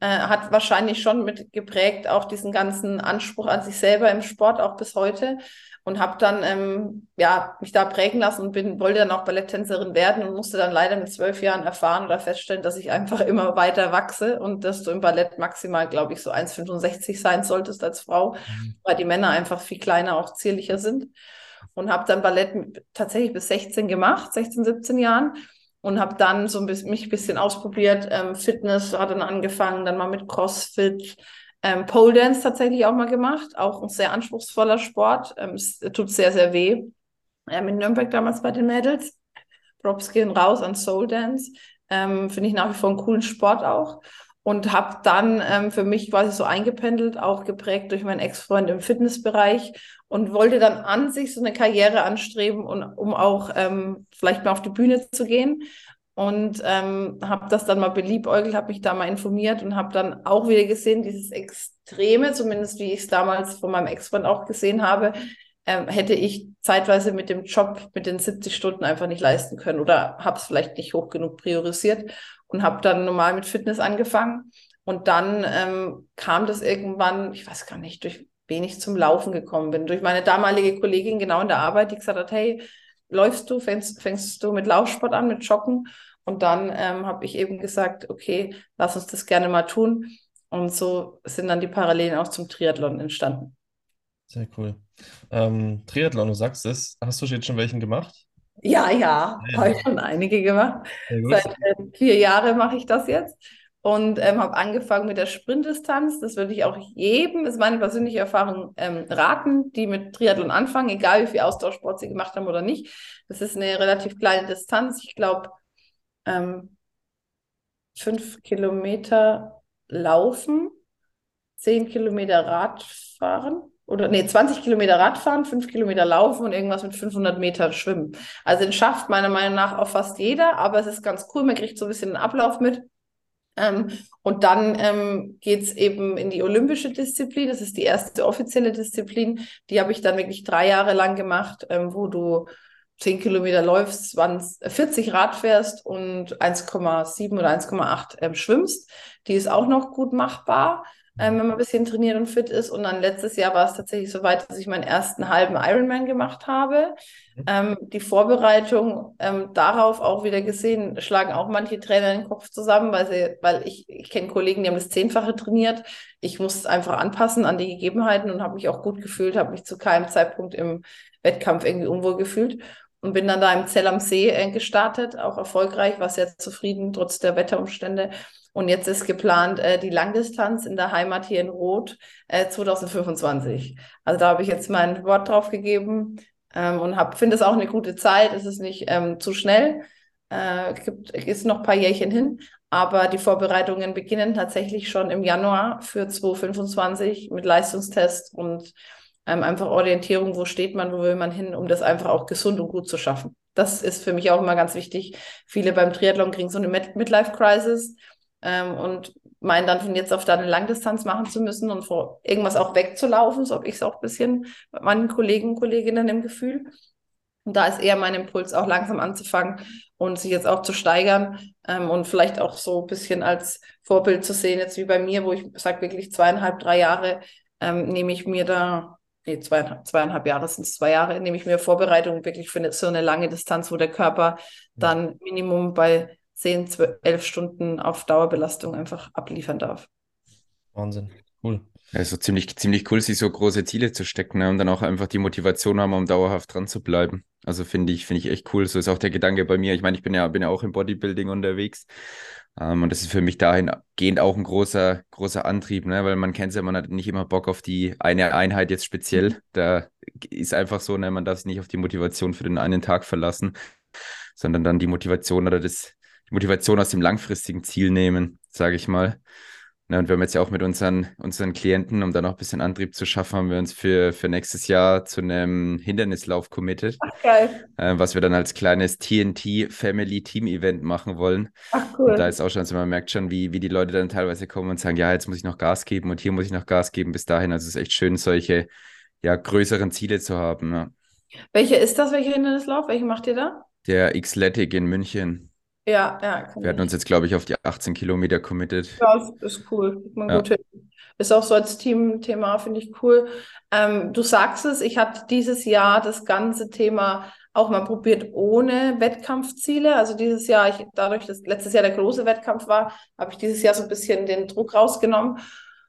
Äh, hat wahrscheinlich schon mit geprägt auch diesen ganzen Anspruch an sich selber im Sport, auch bis heute. Und habe dann ähm, ja, mich da prägen lassen und bin, wollte dann auch Balletttänzerin werden und musste dann leider mit zwölf Jahren erfahren oder feststellen, dass ich einfach immer weiter wachse und dass du im Ballett maximal, glaube ich, so 1,65 sein solltest als Frau, mhm. weil die Männer einfach viel kleiner, auch zierlicher sind. Und habe dann Ballett tatsächlich bis 16 gemacht, 16, 17 Jahren und habe dann so ein bisschen, mich ein bisschen ausprobiert. Ähm, Fitness hat dann angefangen, dann mal mit CrossFit, ähm, Pole Dance tatsächlich auch mal gemacht, auch ein sehr anspruchsvoller Sport. Ähm, es tut sehr, sehr weh. Ähm, in Nürnberg damals bei den Mädels. Props gehen raus an Soul Dance. Ähm, Finde ich nach wie vor einen coolen Sport auch. Und habe dann ähm, für mich quasi so eingependelt, auch geprägt durch meinen Ex-Freund im Fitnessbereich und wollte dann an sich so eine Karriere anstreben, und, um auch ähm, vielleicht mal auf die Bühne zu gehen und ähm, habe das dann mal beliebäugelt, habe mich da mal informiert und habe dann auch wieder gesehen, dieses Extreme, zumindest wie ich es damals von meinem Ex-Freund auch gesehen habe, ähm, hätte ich zeitweise mit dem Job mit den 70 Stunden einfach nicht leisten können oder habe es vielleicht nicht hoch genug priorisiert und habe dann normal mit Fitness angefangen. Und dann ähm, kam das irgendwann, ich weiß gar nicht, durch wen ich zum Laufen gekommen bin, durch meine damalige Kollegin genau in der Arbeit, die gesagt hat, hey, läufst du, fängst, fängst du mit Laufsport an, mit Joggen? Und dann ähm, habe ich eben gesagt, okay, lass uns das gerne mal tun. Und so sind dann die Parallelen auch zum Triathlon entstanden. Sehr cool. Ähm, Triathlon, du sagst es. Hast du jetzt schon welchen gemacht? Ja, ja, ja. habe ich schon einige gemacht. Seit äh, vier Jahren mache ich das jetzt und ähm, habe angefangen mit der Sprintdistanz. Das würde ich auch jedem, ist meine persönliche Erfahrung, ähm, raten, die mit Triathlon anfangen, egal wie viel Austauschsport sie gemacht haben oder nicht. Das ist eine relativ kleine Distanz. Ich glaube, ähm, fünf Kilometer laufen, zehn Kilometer Radfahren oder nee, 20 Kilometer Radfahren, fünf Kilometer laufen und irgendwas mit 500 Meter schwimmen. Also den schafft meiner Meinung nach auch fast jeder, aber es ist ganz cool, man kriegt so ein bisschen den Ablauf mit. Ähm, und dann ähm, geht es eben in die olympische Disziplin. Das ist die erste offizielle Disziplin. Die habe ich dann wirklich drei Jahre lang gemacht, ähm, wo du 10 Kilometer läufst, 20, 40 Rad fährst und 1,7 oder 1,8 ähm, schwimmst. Die ist auch noch gut machbar, ähm, wenn man ein bisschen trainiert und fit ist. Und dann letztes Jahr war es tatsächlich so weit, dass ich meinen ersten halben Ironman gemacht habe. Mhm. Ähm, die Vorbereitung ähm, darauf auch wieder gesehen, schlagen auch manche Trainer den Kopf zusammen, weil, sie, weil ich, ich kenne Kollegen, die haben das Zehnfache trainiert. Ich muss es einfach anpassen an die Gegebenheiten und habe mich auch gut gefühlt, habe mich zu keinem Zeitpunkt im Wettkampf irgendwie unwohl gefühlt und bin dann da im Zell am See äh, gestartet, auch erfolgreich, war sehr zufrieden, trotz der Wetterumstände. Und jetzt ist geplant äh, die Langdistanz in der Heimat hier in Rot äh, 2025. Also da habe ich jetzt mein Wort drauf gegeben ähm, und finde es auch eine gute Zeit. Es ist nicht ähm, zu schnell. Äh, gibt, ist noch ein paar Jährchen hin, Aber die Vorbereitungen beginnen tatsächlich schon im Januar für 2025 mit Leistungstest und ähm, einfach Orientierung, wo steht man, wo will man hin, um das einfach auch gesund und gut zu schaffen. Das ist für mich auch immer ganz wichtig. Viele beim Triathlon kriegen so eine Midlife-Crisis ähm, und meinen dann von jetzt auf da eine Langdistanz machen zu müssen und vor irgendwas auch wegzulaufen. So habe ich es auch ein bisschen bei meinen Kollegen und Kolleginnen im Gefühl. Und da ist eher mein Impuls, auch langsam anzufangen und sich jetzt auch zu steigern ähm, und vielleicht auch so ein bisschen als Vorbild zu sehen, jetzt wie bei mir, wo ich sage, wirklich zweieinhalb, drei Jahre ähm, nehme ich mir da, nee, zweieinhalb, zweieinhalb Jahre sind es zwei Jahre, nehme ich mir Vorbereitung wirklich für eine, so eine lange Distanz, wo der Körper dann Minimum bei 10, 12, 11 Stunden auf Dauerbelastung einfach abliefern darf. Wahnsinn, cool. Also ziemlich, ziemlich cool, sich so große Ziele zu stecken ne? und dann auch einfach die Motivation haben, um dauerhaft dran zu bleiben. Also finde ich, finde ich echt cool. So ist auch der Gedanke bei mir. Ich meine, ich bin ja, bin ja auch im Bodybuilding unterwegs. Ähm, und das ist für mich dahingehend auch ein großer, großer Antrieb, ne? weil man kennt es ja, man hat nicht immer Bock auf die eine Einheit jetzt speziell. Da ist einfach so, ne? man darf sich nicht auf die Motivation für den einen Tag verlassen, sondern dann die Motivation oder das, die Motivation aus dem langfristigen Ziel nehmen, sage ich mal. Ja, und wir haben jetzt ja auch mit unseren, unseren Klienten, um da noch ein bisschen Antrieb zu schaffen, haben wir uns für, für nächstes Jahr zu einem Hindernislauf committed. Ach, geil. Äh, was wir dann als kleines TNT Family Team Event machen wollen. Ach, cool. Und da ist auch schon, also man merkt schon, wie, wie die Leute dann teilweise kommen und sagen, ja, jetzt muss ich noch Gas geben und hier muss ich noch Gas geben bis dahin. Also es ist echt schön, solche ja, größeren Ziele zu haben. Ja. Welcher ist das? Welcher Hindernislauf? Welchen macht ihr da? Der Xletic in München. Ja, ja. Wir hatten uns jetzt, glaube ich, auf die 18 Kilometer committed. Ja, ist, cool. man ja. Ist auch so als Team-Thema, finde ich cool. Ähm, du sagst es, ich hatte dieses Jahr das ganze Thema auch mal probiert ohne Wettkampfziele. Also dieses Jahr, ich, dadurch, dass letztes Jahr der große Wettkampf war, habe ich dieses Jahr so ein bisschen den Druck rausgenommen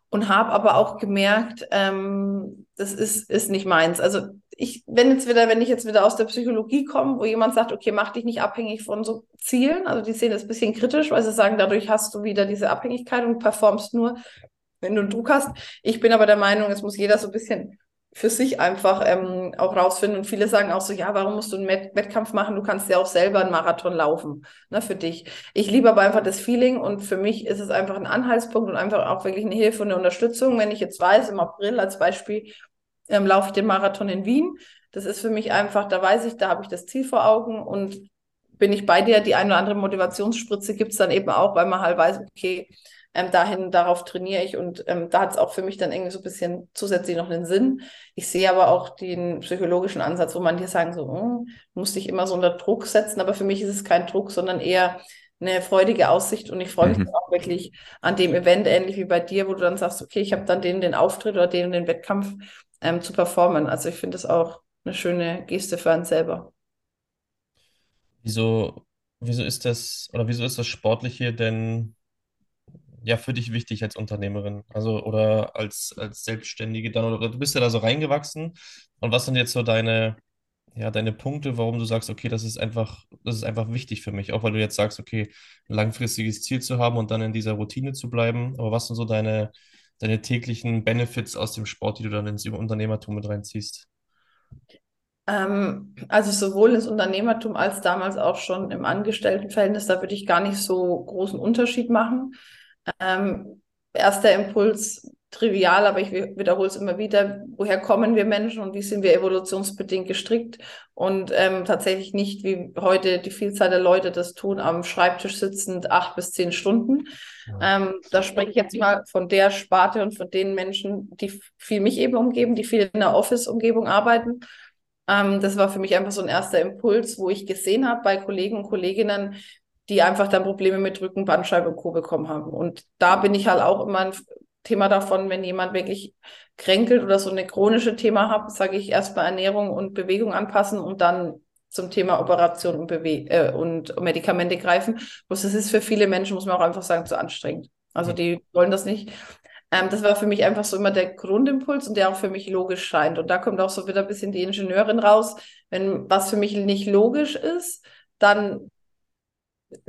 und habe aber auch gemerkt, ähm, das ist, ist nicht meins. Also ich, wenn jetzt wieder, wenn ich jetzt wieder aus der Psychologie komme, wo jemand sagt, okay, mach dich nicht abhängig von so Zielen, also die sehen das ein bisschen kritisch, weil sie sagen, dadurch hast du wieder diese Abhängigkeit und performst nur, wenn du einen Druck hast. Ich bin aber der Meinung, es muss jeder so ein bisschen für sich einfach ähm, auch rausfinden. Und viele sagen auch so, ja, warum musst du einen Met Wettkampf machen? Du kannst ja auch selber einen Marathon laufen, ne, für dich. Ich liebe aber einfach das Feeling und für mich ist es einfach ein Anhaltspunkt und einfach auch wirklich eine Hilfe und eine Unterstützung. Wenn ich jetzt weiß, im April als Beispiel ähm, laufe ich den Marathon in Wien. Das ist für mich einfach, da weiß ich, da habe ich das Ziel vor Augen und bin ich bei dir. Die eine oder andere Motivationsspritze gibt es dann eben auch, weil man halt weiß, okay, ähm, dahin, darauf trainiere ich und ähm, da hat es auch für mich dann irgendwie so ein bisschen zusätzlich noch einen Sinn. Ich sehe aber auch den psychologischen Ansatz, wo man hier sagen so, hm, musste ich immer so unter Druck setzen, aber für mich ist es kein Druck, sondern eher eine freudige Aussicht und ich freue mich mhm. auch wirklich an dem Event, ähnlich wie bei dir, wo du dann sagst, okay, ich habe dann den, den Auftritt oder den, den Wettkampf ähm, zu performen. Also ich finde das auch eine schöne Geste für einen selber. Wieso, wieso ist das, oder wieso ist das Sportliche denn ja für dich wichtig als Unternehmerin? Also oder als, als Selbstständige dann, oder du bist ja da so reingewachsen. Und was sind jetzt so deine, ja, deine Punkte, warum du sagst, okay, das ist einfach, das ist einfach wichtig für mich, auch weil du jetzt sagst, okay, ein langfristiges Ziel zu haben und dann in dieser Routine zu bleiben. Aber was sind so deine, deine täglichen Benefits aus dem Sport, die du dann ins Unternehmertum mit reinziehst? Ähm, also sowohl ins Unternehmertum als damals auch schon im Angestelltenverhältnis, da würde ich gar nicht so großen Unterschied machen. Ähm, erster Impuls, trivial, aber ich wiederhole es immer wieder, woher kommen wir Menschen und wie sind wir evolutionsbedingt gestrickt und ähm, tatsächlich nicht, wie heute die Vielzahl der Leute das tun, am Schreibtisch sitzend acht bis zehn Stunden. Ähm, da spreche ich jetzt mal von der Sparte und von den Menschen, die viel mich eben umgeben, die viel in der Office-Umgebung arbeiten. Ähm, das war für mich einfach so ein erster Impuls, wo ich gesehen habe bei Kollegen und Kolleginnen, die einfach dann Probleme mit Rücken, Bandscheibe und Co. bekommen haben. Und da bin ich halt auch immer ein Thema davon, wenn jemand wirklich kränkelt oder so eine chronische Thema hat, sage ich erstmal Ernährung und Bewegung anpassen und dann zum Thema Operation und, Bewe äh, und Medikamente greifen. Bloß das ist für viele Menschen, muss man auch einfach sagen, zu anstrengend. Also die wollen das nicht. Ähm, das war für mich einfach so immer der Grundimpuls und der auch für mich logisch scheint. Und da kommt auch so wieder ein bisschen die Ingenieurin raus. Wenn was für mich nicht logisch ist, dann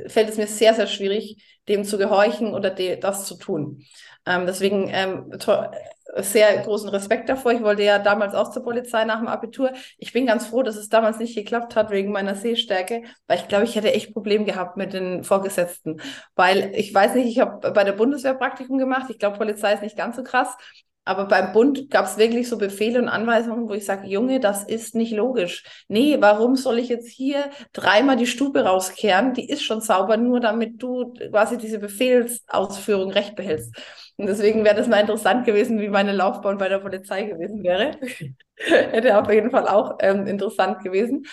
fällt es mir sehr, sehr schwierig, dem zu gehorchen oder de das zu tun. Ähm, deswegen ähm, sehr großen Respekt davor. Ich wollte ja damals auch zur Polizei nach dem Abitur. Ich bin ganz froh, dass es damals nicht geklappt hat wegen meiner Sehstärke, weil ich glaube, ich hätte echt Probleme gehabt mit den Vorgesetzten. Weil ich weiß nicht, ich habe bei der Bundeswehr Praktikum gemacht. Ich glaube, Polizei ist nicht ganz so krass. Aber beim Bund gab es wirklich so Befehle und Anweisungen, wo ich sage, Junge, das ist nicht logisch. Nee, warum soll ich jetzt hier dreimal die Stube rauskehren? Die ist schon sauber, nur damit du quasi diese Befehlsausführung recht behältst. Und deswegen wäre das mal interessant gewesen, wie meine Laufbahn bei der Polizei gewesen wäre. (laughs) Hätte auf jeden Fall auch ähm, interessant gewesen.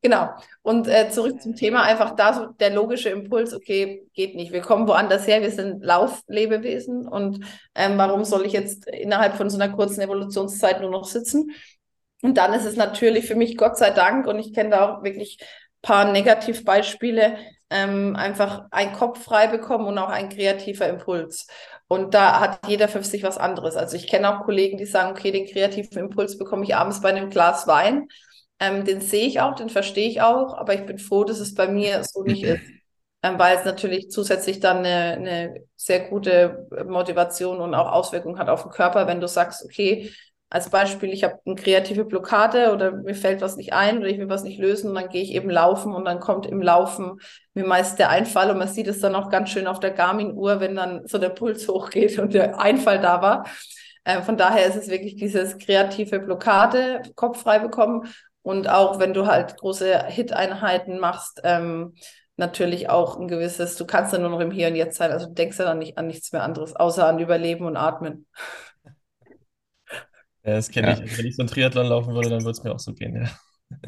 Genau. Und äh, zurück zum Thema, einfach da so der logische Impuls, okay, geht nicht. Wir kommen woanders her, wir sind Lauflebewesen und ähm, warum soll ich jetzt innerhalb von so einer kurzen Evolutionszeit nur noch sitzen? Und dann ist es natürlich für mich, Gott sei Dank, und ich kenne da auch wirklich ein paar Negativbeispiele, ähm, einfach ein Kopf frei bekommen und auch ein kreativer Impuls. Und da hat jeder für sich was anderes. Also ich kenne auch Kollegen, die sagen, okay, den kreativen Impuls bekomme ich abends bei einem Glas Wein ähm, den sehe ich auch, den verstehe ich auch, aber ich bin froh, dass es bei mir so nicht ist. Ähm, weil es natürlich zusätzlich dann eine, eine sehr gute Motivation und auch Auswirkung hat auf den Körper, wenn du sagst, okay, als Beispiel, ich habe eine kreative Blockade oder mir fällt was nicht ein oder ich will was nicht lösen und dann gehe ich eben laufen und dann kommt im Laufen mir meist der Einfall und man sieht es dann auch ganz schön auf der Garmin-Uhr, wenn dann so der Puls (laughs) hochgeht und der Einfall da war. Äh, von daher ist es wirklich dieses kreative Blockade, Kopf frei bekommen und auch wenn du halt große Hit-Einheiten machst, ähm, natürlich auch ein gewisses, du kannst ja nur noch im Hier und Jetzt sein, also denkst ja dann nicht an nichts mehr anderes, außer an Überleben und Atmen. Ja, das kenne ja. ich. Wenn ich so einen Triathlon laufen würde, dann würde es mir auch so gehen, ja. (laughs)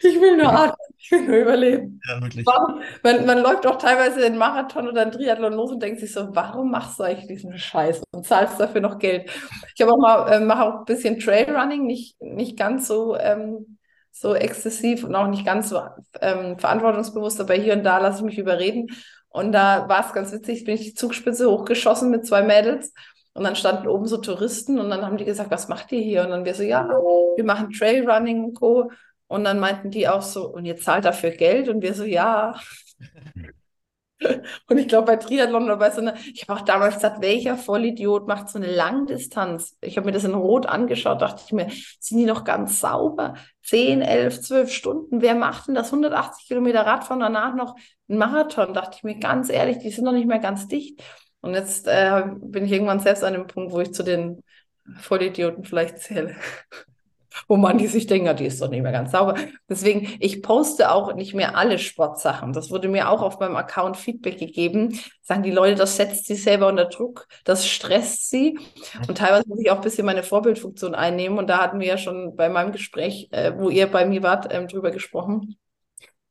Ich will nur atmen, ich will nur überleben. Ja, wirklich. Warum, man, man läuft auch teilweise den Marathon oder einen Triathlon los und denkt sich so, warum machst du eigentlich diesen Scheiß und zahlst dafür noch Geld? Ich habe auch mal, äh, mache auch ein bisschen Trailrunning, nicht, nicht ganz so, ähm, so exzessiv und auch nicht ganz so ähm, verantwortungsbewusst, aber hier und da lasse ich mich überreden. Und da war es ganz witzig, bin ich die Zugspitze hochgeschossen mit zwei Mädels. Und dann standen oben so Touristen und dann haben die gesagt, was macht ihr hier? Und dann wir so, ja, wir machen Trailrunning und Co. Und dann meinten die auch so, und ihr zahlt dafür Geld? Und wir so, ja. (laughs) und ich glaube, bei Triathlon oder bei so einer, ich habe auch damals gesagt, welcher Vollidiot macht so eine Langdistanz? Ich habe mir das in Rot angeschaut, dachte ich mir, sind die noch ganz sauber? 10, 11, 12 Stunden, wer macht denn das? 180 Kilometer Radfahren, danach noch ein Marathon, dachte ich mir ganz ehrlich, die sind noch nicht mehr ganz dicht. Und jetzt äh, bin ich irgendwann selbst an dem Punkt, wo ich zu den Vollidioten vielleicht zähle (laughs) wo man die sich denkt, die ist doch nicht mehr ganz sauber. Deswegen, ich poste auch nicht mehr alle Sportsachen. Das wurde mir auch auf meinem Account Feedback gegeben. Sagen die Leute, das setzt sie selber unter Druck, das stresst sie. Und teilweise muss ich auch ein bisschen meine Vorbildfunktion einnehmen. Und da hatten wir ja schon bei meinem Gespräch, äh, wo ihr bei mir wart, ähm, drüber gesprochen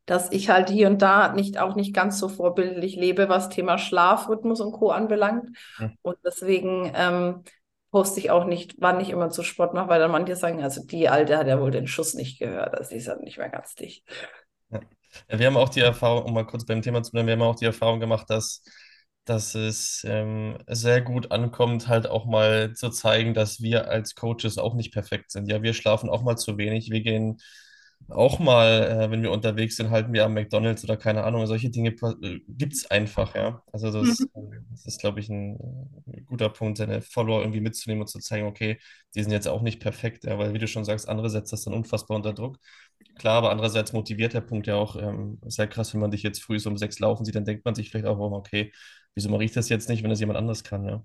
dass ich halt hier und da nicht auch nicht ganz so vorbildlich lebe, was Thema Schlafrhythmus und Co. anbelangt. Und deswegen ähm, poste ich auch nicht, wann ich immer zu Sport mache, weil dann manche sagen, also die Alte hat ja wohl den Schuss nicht gehört, also die ist halt nicht mehr ganz dicht. Ja. ja. wir haben auch die Erfahrung, um mal kurz beim Thema zu bleiben, wir haben auch die Erfahrung gemacht, dass, dass es ähm, sehr gut ankommt, halt auch mal zu zeigen, dass wir als Coaches auch nicht perfekt sind. Ja, wir schlafen auch mal zu wenig, wir gehen auch mal, äh, wenn wir unterwegs sind, halten wir am McDonalds oder keine Ahnung, solche Dinge äh, gibt es einfach, ja. Also das, mhm. das ist, glaube ich, ein, ein, guter Punkt, seine Follower irgendwie mitzunehmen und zu zeigen, okay, die sind jetzt auch nicht perfekt, ja, weil wie du schon sagst, andere setzt das dann unfassbar unter Druck. Klar, aber andererseits motiviert der Punkt ja auch ähm, sehr krass, wenn man dich jetzt früh so um sechs laufen sieht, dann denkt man sich vielleicht auch, okay, wieso mache ich das jetzt nicht, wenn es jemand anders kann, ja.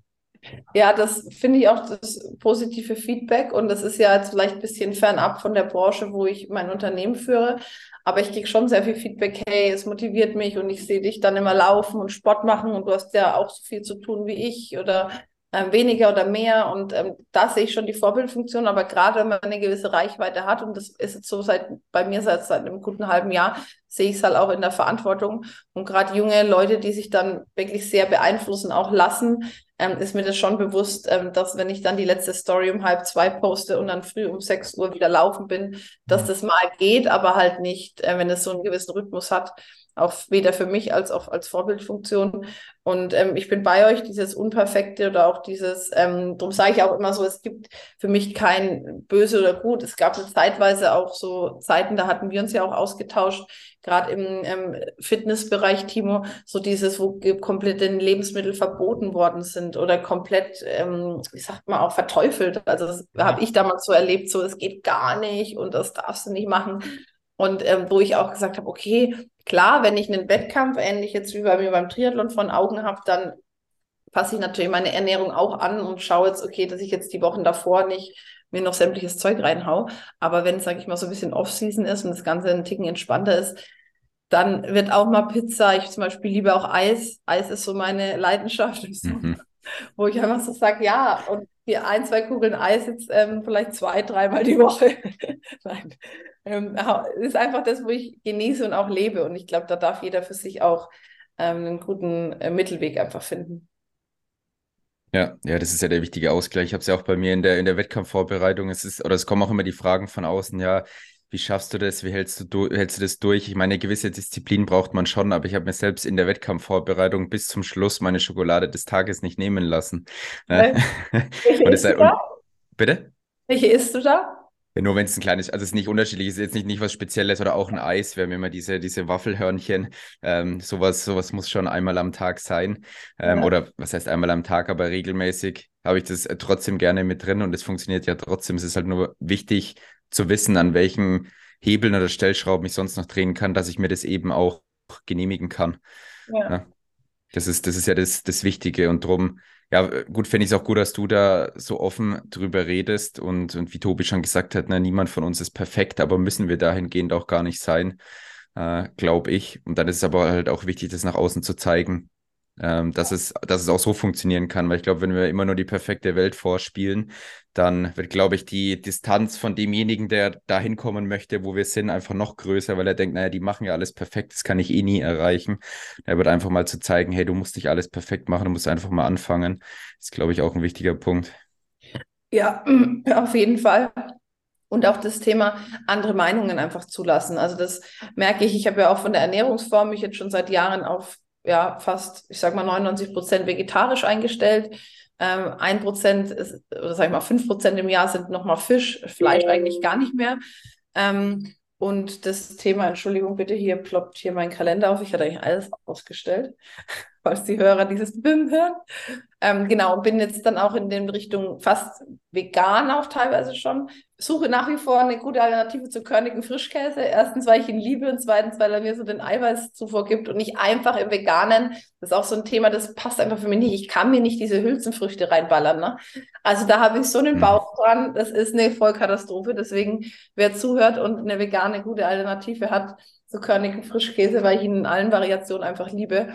Ja, das finde ich auch das positive Feedback und das ist ja jetzt vielleicht ein bisschen fernab von der Branche, wo ich mein Unternehmen führe. Aber ich kriege schon sehr viel Feedback, hey, es motiviert mich und ich sehe dich dann immer laufen und Sport machen und du hast ja auch so viel zu tun wie ich oder ähm, weniger oder mehr. Und ähm, da sehe ich schon die Vorbildfunktion. Aber gerade wenn man eine gewisse Reichweite hat, und das ist jetzt so seit bei mir seit, seit einem guten halben Jahr, sehe ich es halt auch in der Verantwortung. Und gerade junge Leute, die sich dann wirklich sehr beeinflussen, auch lassen, ähm, ist mir das schon bewusst, ähm, dass wenn ich dann die letzte Story um halb zwei poste und dann früh um sechs Uhr wieder laufen bin, dass mhm. das mal geht, aber halt nicht, äh, wenn es so einen gewissen Rhythmus hat. Auch weder für mich als auch als Vorbildfunktion. Und ähm, ich bin bei euch, dieses Unperfekte oder auch dieses, ähm, darum sage ich auch immer so, es gibt für mich kein Böse oder Gut. Es gab zeitweise auch so Zeiten, da hatten wir uns ja auch ausgetauscht, gerade im ähm, Fitnessbereich, Timo, so dieses, wo komplette Lebensmittel verboten worden sind oder komplett, ähm, wie sagt man, auch verteufelt. Also das habe ich damals so erlebt, so es geht gar nicht und das darfst du nicht machen. Und ähm, wo ich auch gesagt habe, okay, klar, wenn ich einen Wettkampf, ähnlich jetzt wie bei mir beim Triathlon von Augen habe, dann passe ich natürlich meine Ernährung auch an und schaue jetzt, okay, dass ich jetzt die Wochen davor nicht mir noch sämtliches Zeug reinhau. Aber wenn es, sage ich mal, so ein bisschen Off-Season ist und das Ganze ein Ticken entspannter ist, dann wird auch mal Pizza. Ich zum Beispiel liebe auch Eis. Eis ist so meine Leidenschaft, (laughs) mhm. wo ich einfach so sage, ja, und die ein, zwei Kugeln Eis jetzt ähm, vielleicht zwei, dreimal die Woche. (laughs) Nein. Ähm, ist einfach das, wo ich genieße und auch lebe. Und ich glaube, da darf jeder für sich auch ähm, einen guten äh, Mittelweg einfach finden. Ja, ja, das ist ja der wichtige Ausgleich. Ich habe es ja auch bei mir in der, in der Wettkampfvorbereitung. Es ist, oder es kommen auch immer die Fragen von außen, ja, wie schaffst du das? Wie hältst du, hältst du das durch? Ich meine, eine gewisse Disziplin braucht man schon, aber ich habe mir selbst in der Wettkampfvorbereitung bis zum Schluss meine Schokolade des Tages nicht nehmen lassen. Welche (laughs) isst du da? Bitte? Welche isst du da? Ja, nur wenn es ein kleines, also es ist nicht unterschiedlich, es ist jetzt nicht, nicht was Spezielles oder auch ein Eis. Wir haben immer diese, diese Waffelhörnchen. Ähm, sowas, sowas muss schon einmal am Tag sein. Ähm, ja. Oder was heißt einmal am Tag, aber regelmäßig habe ich das äh, trotzdem gerne mit drin und es funktioniert ja trotzdem. Es ist halt nur wichtig zu wissen, an welchen Hebeln oder Stellschrauben ich sonst noch drehen kann, dass ich mir das eben auch genehmigen kann. Ja. ja. Das ist, das ist ja das, das Wichtige und drum ja, gut, finde ich es auch gut, dass du da so offen drüber redest und, und wie Tobi schon gesagt hat, na, niemand von uns ist perfekt, aber müssen wir dahingehend auch gar nicht sein, äh, glaube ich. Und dann ist es aber halt auch wichtig, das nach außen zu zeigen, ähm, dass, es, dass es auch so funktionieren kann. Weil ich glaube, wenn wir immer nur die perfekte Welt vorspielen, dann wird, glaube ich, die Distanz von demjenigen, der da hinkommen möchte, wo wir sind, einfach noch größer, weil er denkt, naja, die machen ja alles perfekt, das kann ich eh nie erreichen. Er wird einfach mal zu zeigen, hey, du musst nicht alles perfekt machen, du musst einfach mal anfangen. Das ist, glaube ich, auch ein wichtiger Punkt. (clears throat) Ja, auf jeden Fall. Und auch das Thema andere Meinungen einfach zulassen. Also das merke ich. Ich habe ja auch von der Ernährungsform mich jetzt schon seit Jahren auf ja fast, ich sag mal 99 Prozent vegetarisch eingestellt. Ähm, ein Prozent ist, oder sag ich mal, fünf Prozent im Jahr sind nochmal Fisch, Fleisch eigentlich gar nicht mehr. Ähm, und das Thema, Entschuldigung bitte, hier ploppt hier mein Kalender auf. Ich hatte eigentlich alles ausgestellt, falls die Hörer dieses BIM hören. Ähm, genau, bin jetzt dann auch in den Richtung fast vegan auch teilweise schon. Suche nach wie vor eine gute Alternative zu körnigen Frischkäse. Erstens, weil ich ihn liebe und zweitens, weil er mir so den Eiweißzufuhr gibt und nicht einfach im Veganen. Das ist auch so ein Thema, das passt einfach für mich nicht. Ich kann mir nicht diese Hülsenfrüchte reinballern. Ne? Also da habe ich so einen. Bauch dran. Das ist eine Vollkatastrophe. Deswegen, wer zuhört und eine vegane gute Alternative hat zu körnigen Frischkäse, weil ich ihn in allen Variationen einfach liebe,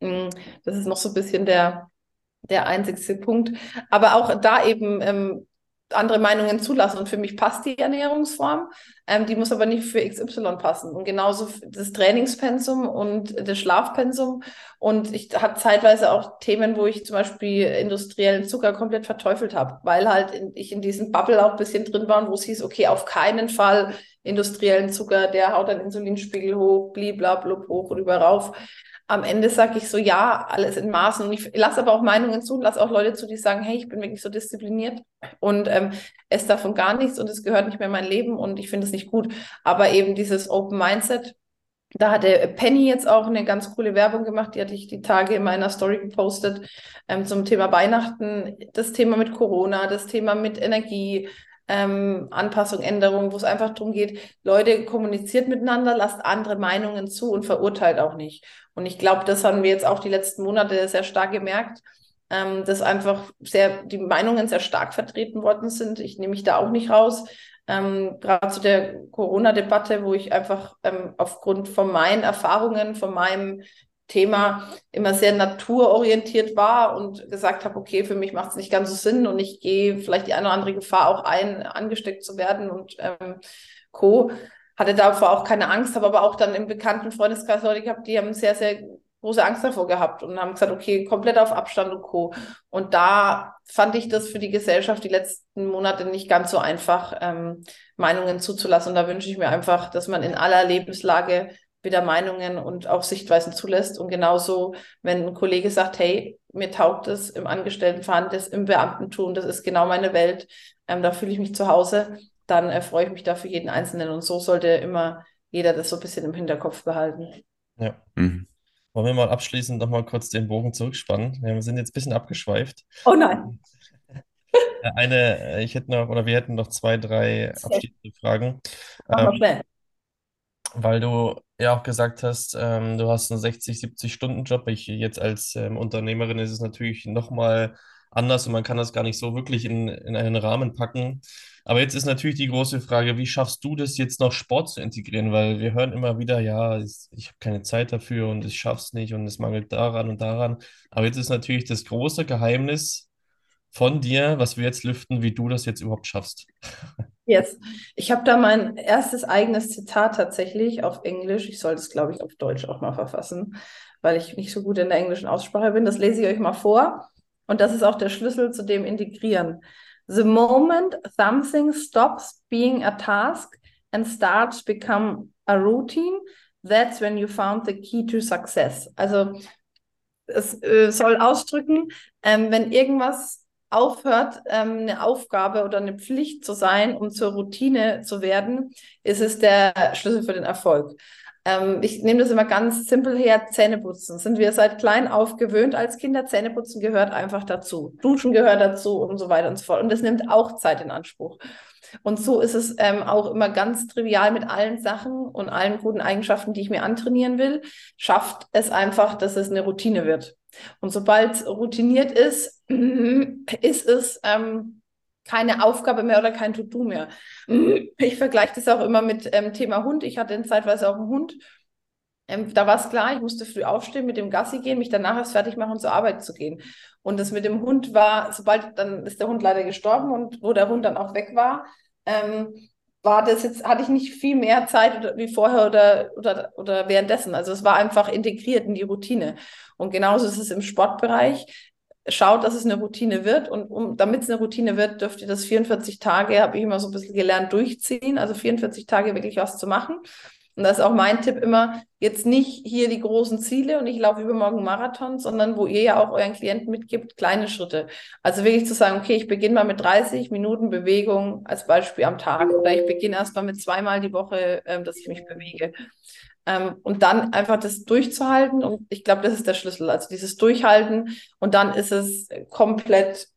das ist noch so ein bisschen der der einzigste Punkt. Aber auch da eben ähm, andere Meinungen zulassen. Und für mich passt die Ernährungsform, ähm, die muss aber nicht für XY passen. Und genauso das Trainingspensum und das Schlafpensum. Und ich hatte zeitweise auch Themen, wo ich zum Beispiel industriellen Zucker komplett verteufelt habe, weil halt in, ich in diesem Bubble auch ein bisschen drin war, wo es hieß, okay, auf keinen Fall industriellen Zucker, der haut dann Insulinspiegel hoch, bliblablub hoch und über rauf am Ende sage ich so, ja, alles in Maßen. Und ich lasse aber auch Meinungen zu und lasse auch Leute zu, die sagen, hey, ich bin wirklich so diszipliniert und ähm, esse davon gar nichts und es gehört nicht mehr in mein Leben und ich finde es nicht gut. Aber eben dieses Open Mindset, da hat der Penny jetzt auch eine ganz coole Werbung gemacht, die hatte ich die Tage in meiner Story gepostet ähm, zum Thema Weihnachten, das Thema mit Corona, das Thema mit Energie, ähm, Anpassung, Änderung, wo es einfach darum geht, Leute kommuniziert miteinander, lasst andere Meinungen zu und verurteilt auch nicht. Und ich glaube, das haben wir jetzt auch die letzten Monate sehr stark gemerkt, ähm, dass einfach sehr die Meinungen sehr stark vertreten worden sind. Ich nehme mich da auch nicht raus. Ähm, Gerade zu der Corona-Debatte, wo ich einfach ähm, aufgrund von meinen Erfahrungen, von meinem Thema immer sehr naturorientiert war und gesagt habe, okay, für mich macht es nicht ganz so Sinn und ich gehe vielleicht die eine oder andere Gefahr auch ein, angesteckt zu werden und ähm, Co. Hatte davor auch keine Angst, habe aber auch dann im bekannten Freundeskreis Leute gehabt, die haben sehr, sehr große Angst davor gehabt und haben gesagt, okay, komplett auf Abstand und Co. Und da fand ich das für die Gesellschaft die letzten Monate nicht ganz so einfach, ähm, Meinungen zuzulassen. Und da wünsche ich mir einfach, dass man in aller Lebenslage wieder Meinungen und auch Sichtweisen zulässt. Und genauso, wenn ein Kollege sagt, hey, mir taugt es im Angestelltenverhand, das im Beamtentum, das ist genau meine Welt, ähm, da fühle ich mich zu Hause, dann äh, freue ich mich da für jeden Einzelnen. Und so sollte immer jeder das so ein bisschen im Hinterkopf behalten. Ja. Mhm. Wollen wir mal abschließend nochmal kurz den Bogen zurückspannen? Wir sind jetzt ein bisschen abgeschweift. Oh nein. Eine, äh, ich hätte noch, oder wir hätten noch zwei, drei abschließende Fragen. Ähm, schnell. Weil du ja auch gesagt hast, ähm, du hast einen 60, 70 Stunden Job. Ich jetzt als ähm, Unternehmerin ist es natürlich nochmal anders und man kann das gar nicht so wirklich in, in einen Rahmen packen. Aber jetzt ist natürlich die große Frage, wie schaffst du das jetzt noch Sport zu integrieren? Weil wir hören immer wieder, ja, ich habe keine Zeit dafür und ich schaffe es nicht und es mangelt daran und daran. Aber jetzt ist natürlich das große Geheimnis von dir, was wir jetzt lüften, wie du das jetzt überhaupt schaffst. Yes. Ich habe da mein erstes eigenes Zitat tatsächlich auf Englisch. Ich sollte es, glaube ich, auf Deutsch auch mal verfassen, weil ich nicht so gut in der englischen Aussprache bin. Das lese ich euch mal vor. Und das ist auch der Schlüssel zu dem Integrieren. The moment something stops being a task and starts become a routine, that's when you found the key to success. Also es äh, soll ausdrücken, ähm, wenn irgendwas aufhört, ähm, eine Aufgabe oder eine Pflicht zu sein, um zur Routine zu werden, ist es der Schlüssel für den Erfolg. Ähm, ich nehme das immer ganz simpel her, Zähneputzen. Sind wir seit klein auf gewöhnt als Kinder. Zähneputzen gehört einfach dazu. Duschen gehört dazu und so weiter und so fort. Und das nimmt auch Zeit in Anspruch. Und so ist es ähm, auch immer ganz trivial mit allen Sachen und allen guten Eigenschaften, die ich mir antrainieren will, schafft es einfach, dass es eine Routine wird. Und sobald es routiniert ist, ist es ähm, keine Aufgabe mehr oder kein To-Do mehr. Ich vergleiche das auch immer mit ähm, Thema Hund. Ich hatte zeitweise auch einen Hund. Ähm, da war es klar, ich musste früh aufstehen, mit dem Gassi gehen, mich danach erst fertig machen zur Arbeit zu gehen. Und das mit dem Hund war, sobald dann ist der Hund leider gestorben und wo der Hund dann auch weg war, ähm, war das jetzt, hatte ich nicht viel mehr Zeit wie vorher oder, oder, oder währenddessen. Also es war einfach integriert in die Routine. Und genauso ist es im Sportbereich schaut, dass es eine Routine wird. Und um, damit es eine Routine wird, dürft ihr das 44 Tage, habe ich immer so ein bisschen gelernt, durchziehen. Also 44 Tage wirklich was zu machen. Und das ist auch mein Tipp immer, jetzt nicht hier die großen Ziele und ich laufe übermorgen Marathon, sondern wo ihr ja auch euren Klienten mitgibt, kleine Schritte. Also wirklich zu sagen, okay, ich beginne mal mit 30 Minuten Bewegung als Beispiel am Tag oder ich beginne erst mal mit zweimal die Woche, ähm, dass ich mich bewege. Ähm, und dann einfach das durchzuhalten. Und ich glaube, das ist der Schlüssel. Also dieses Durchhalten. Und dann ist es komplett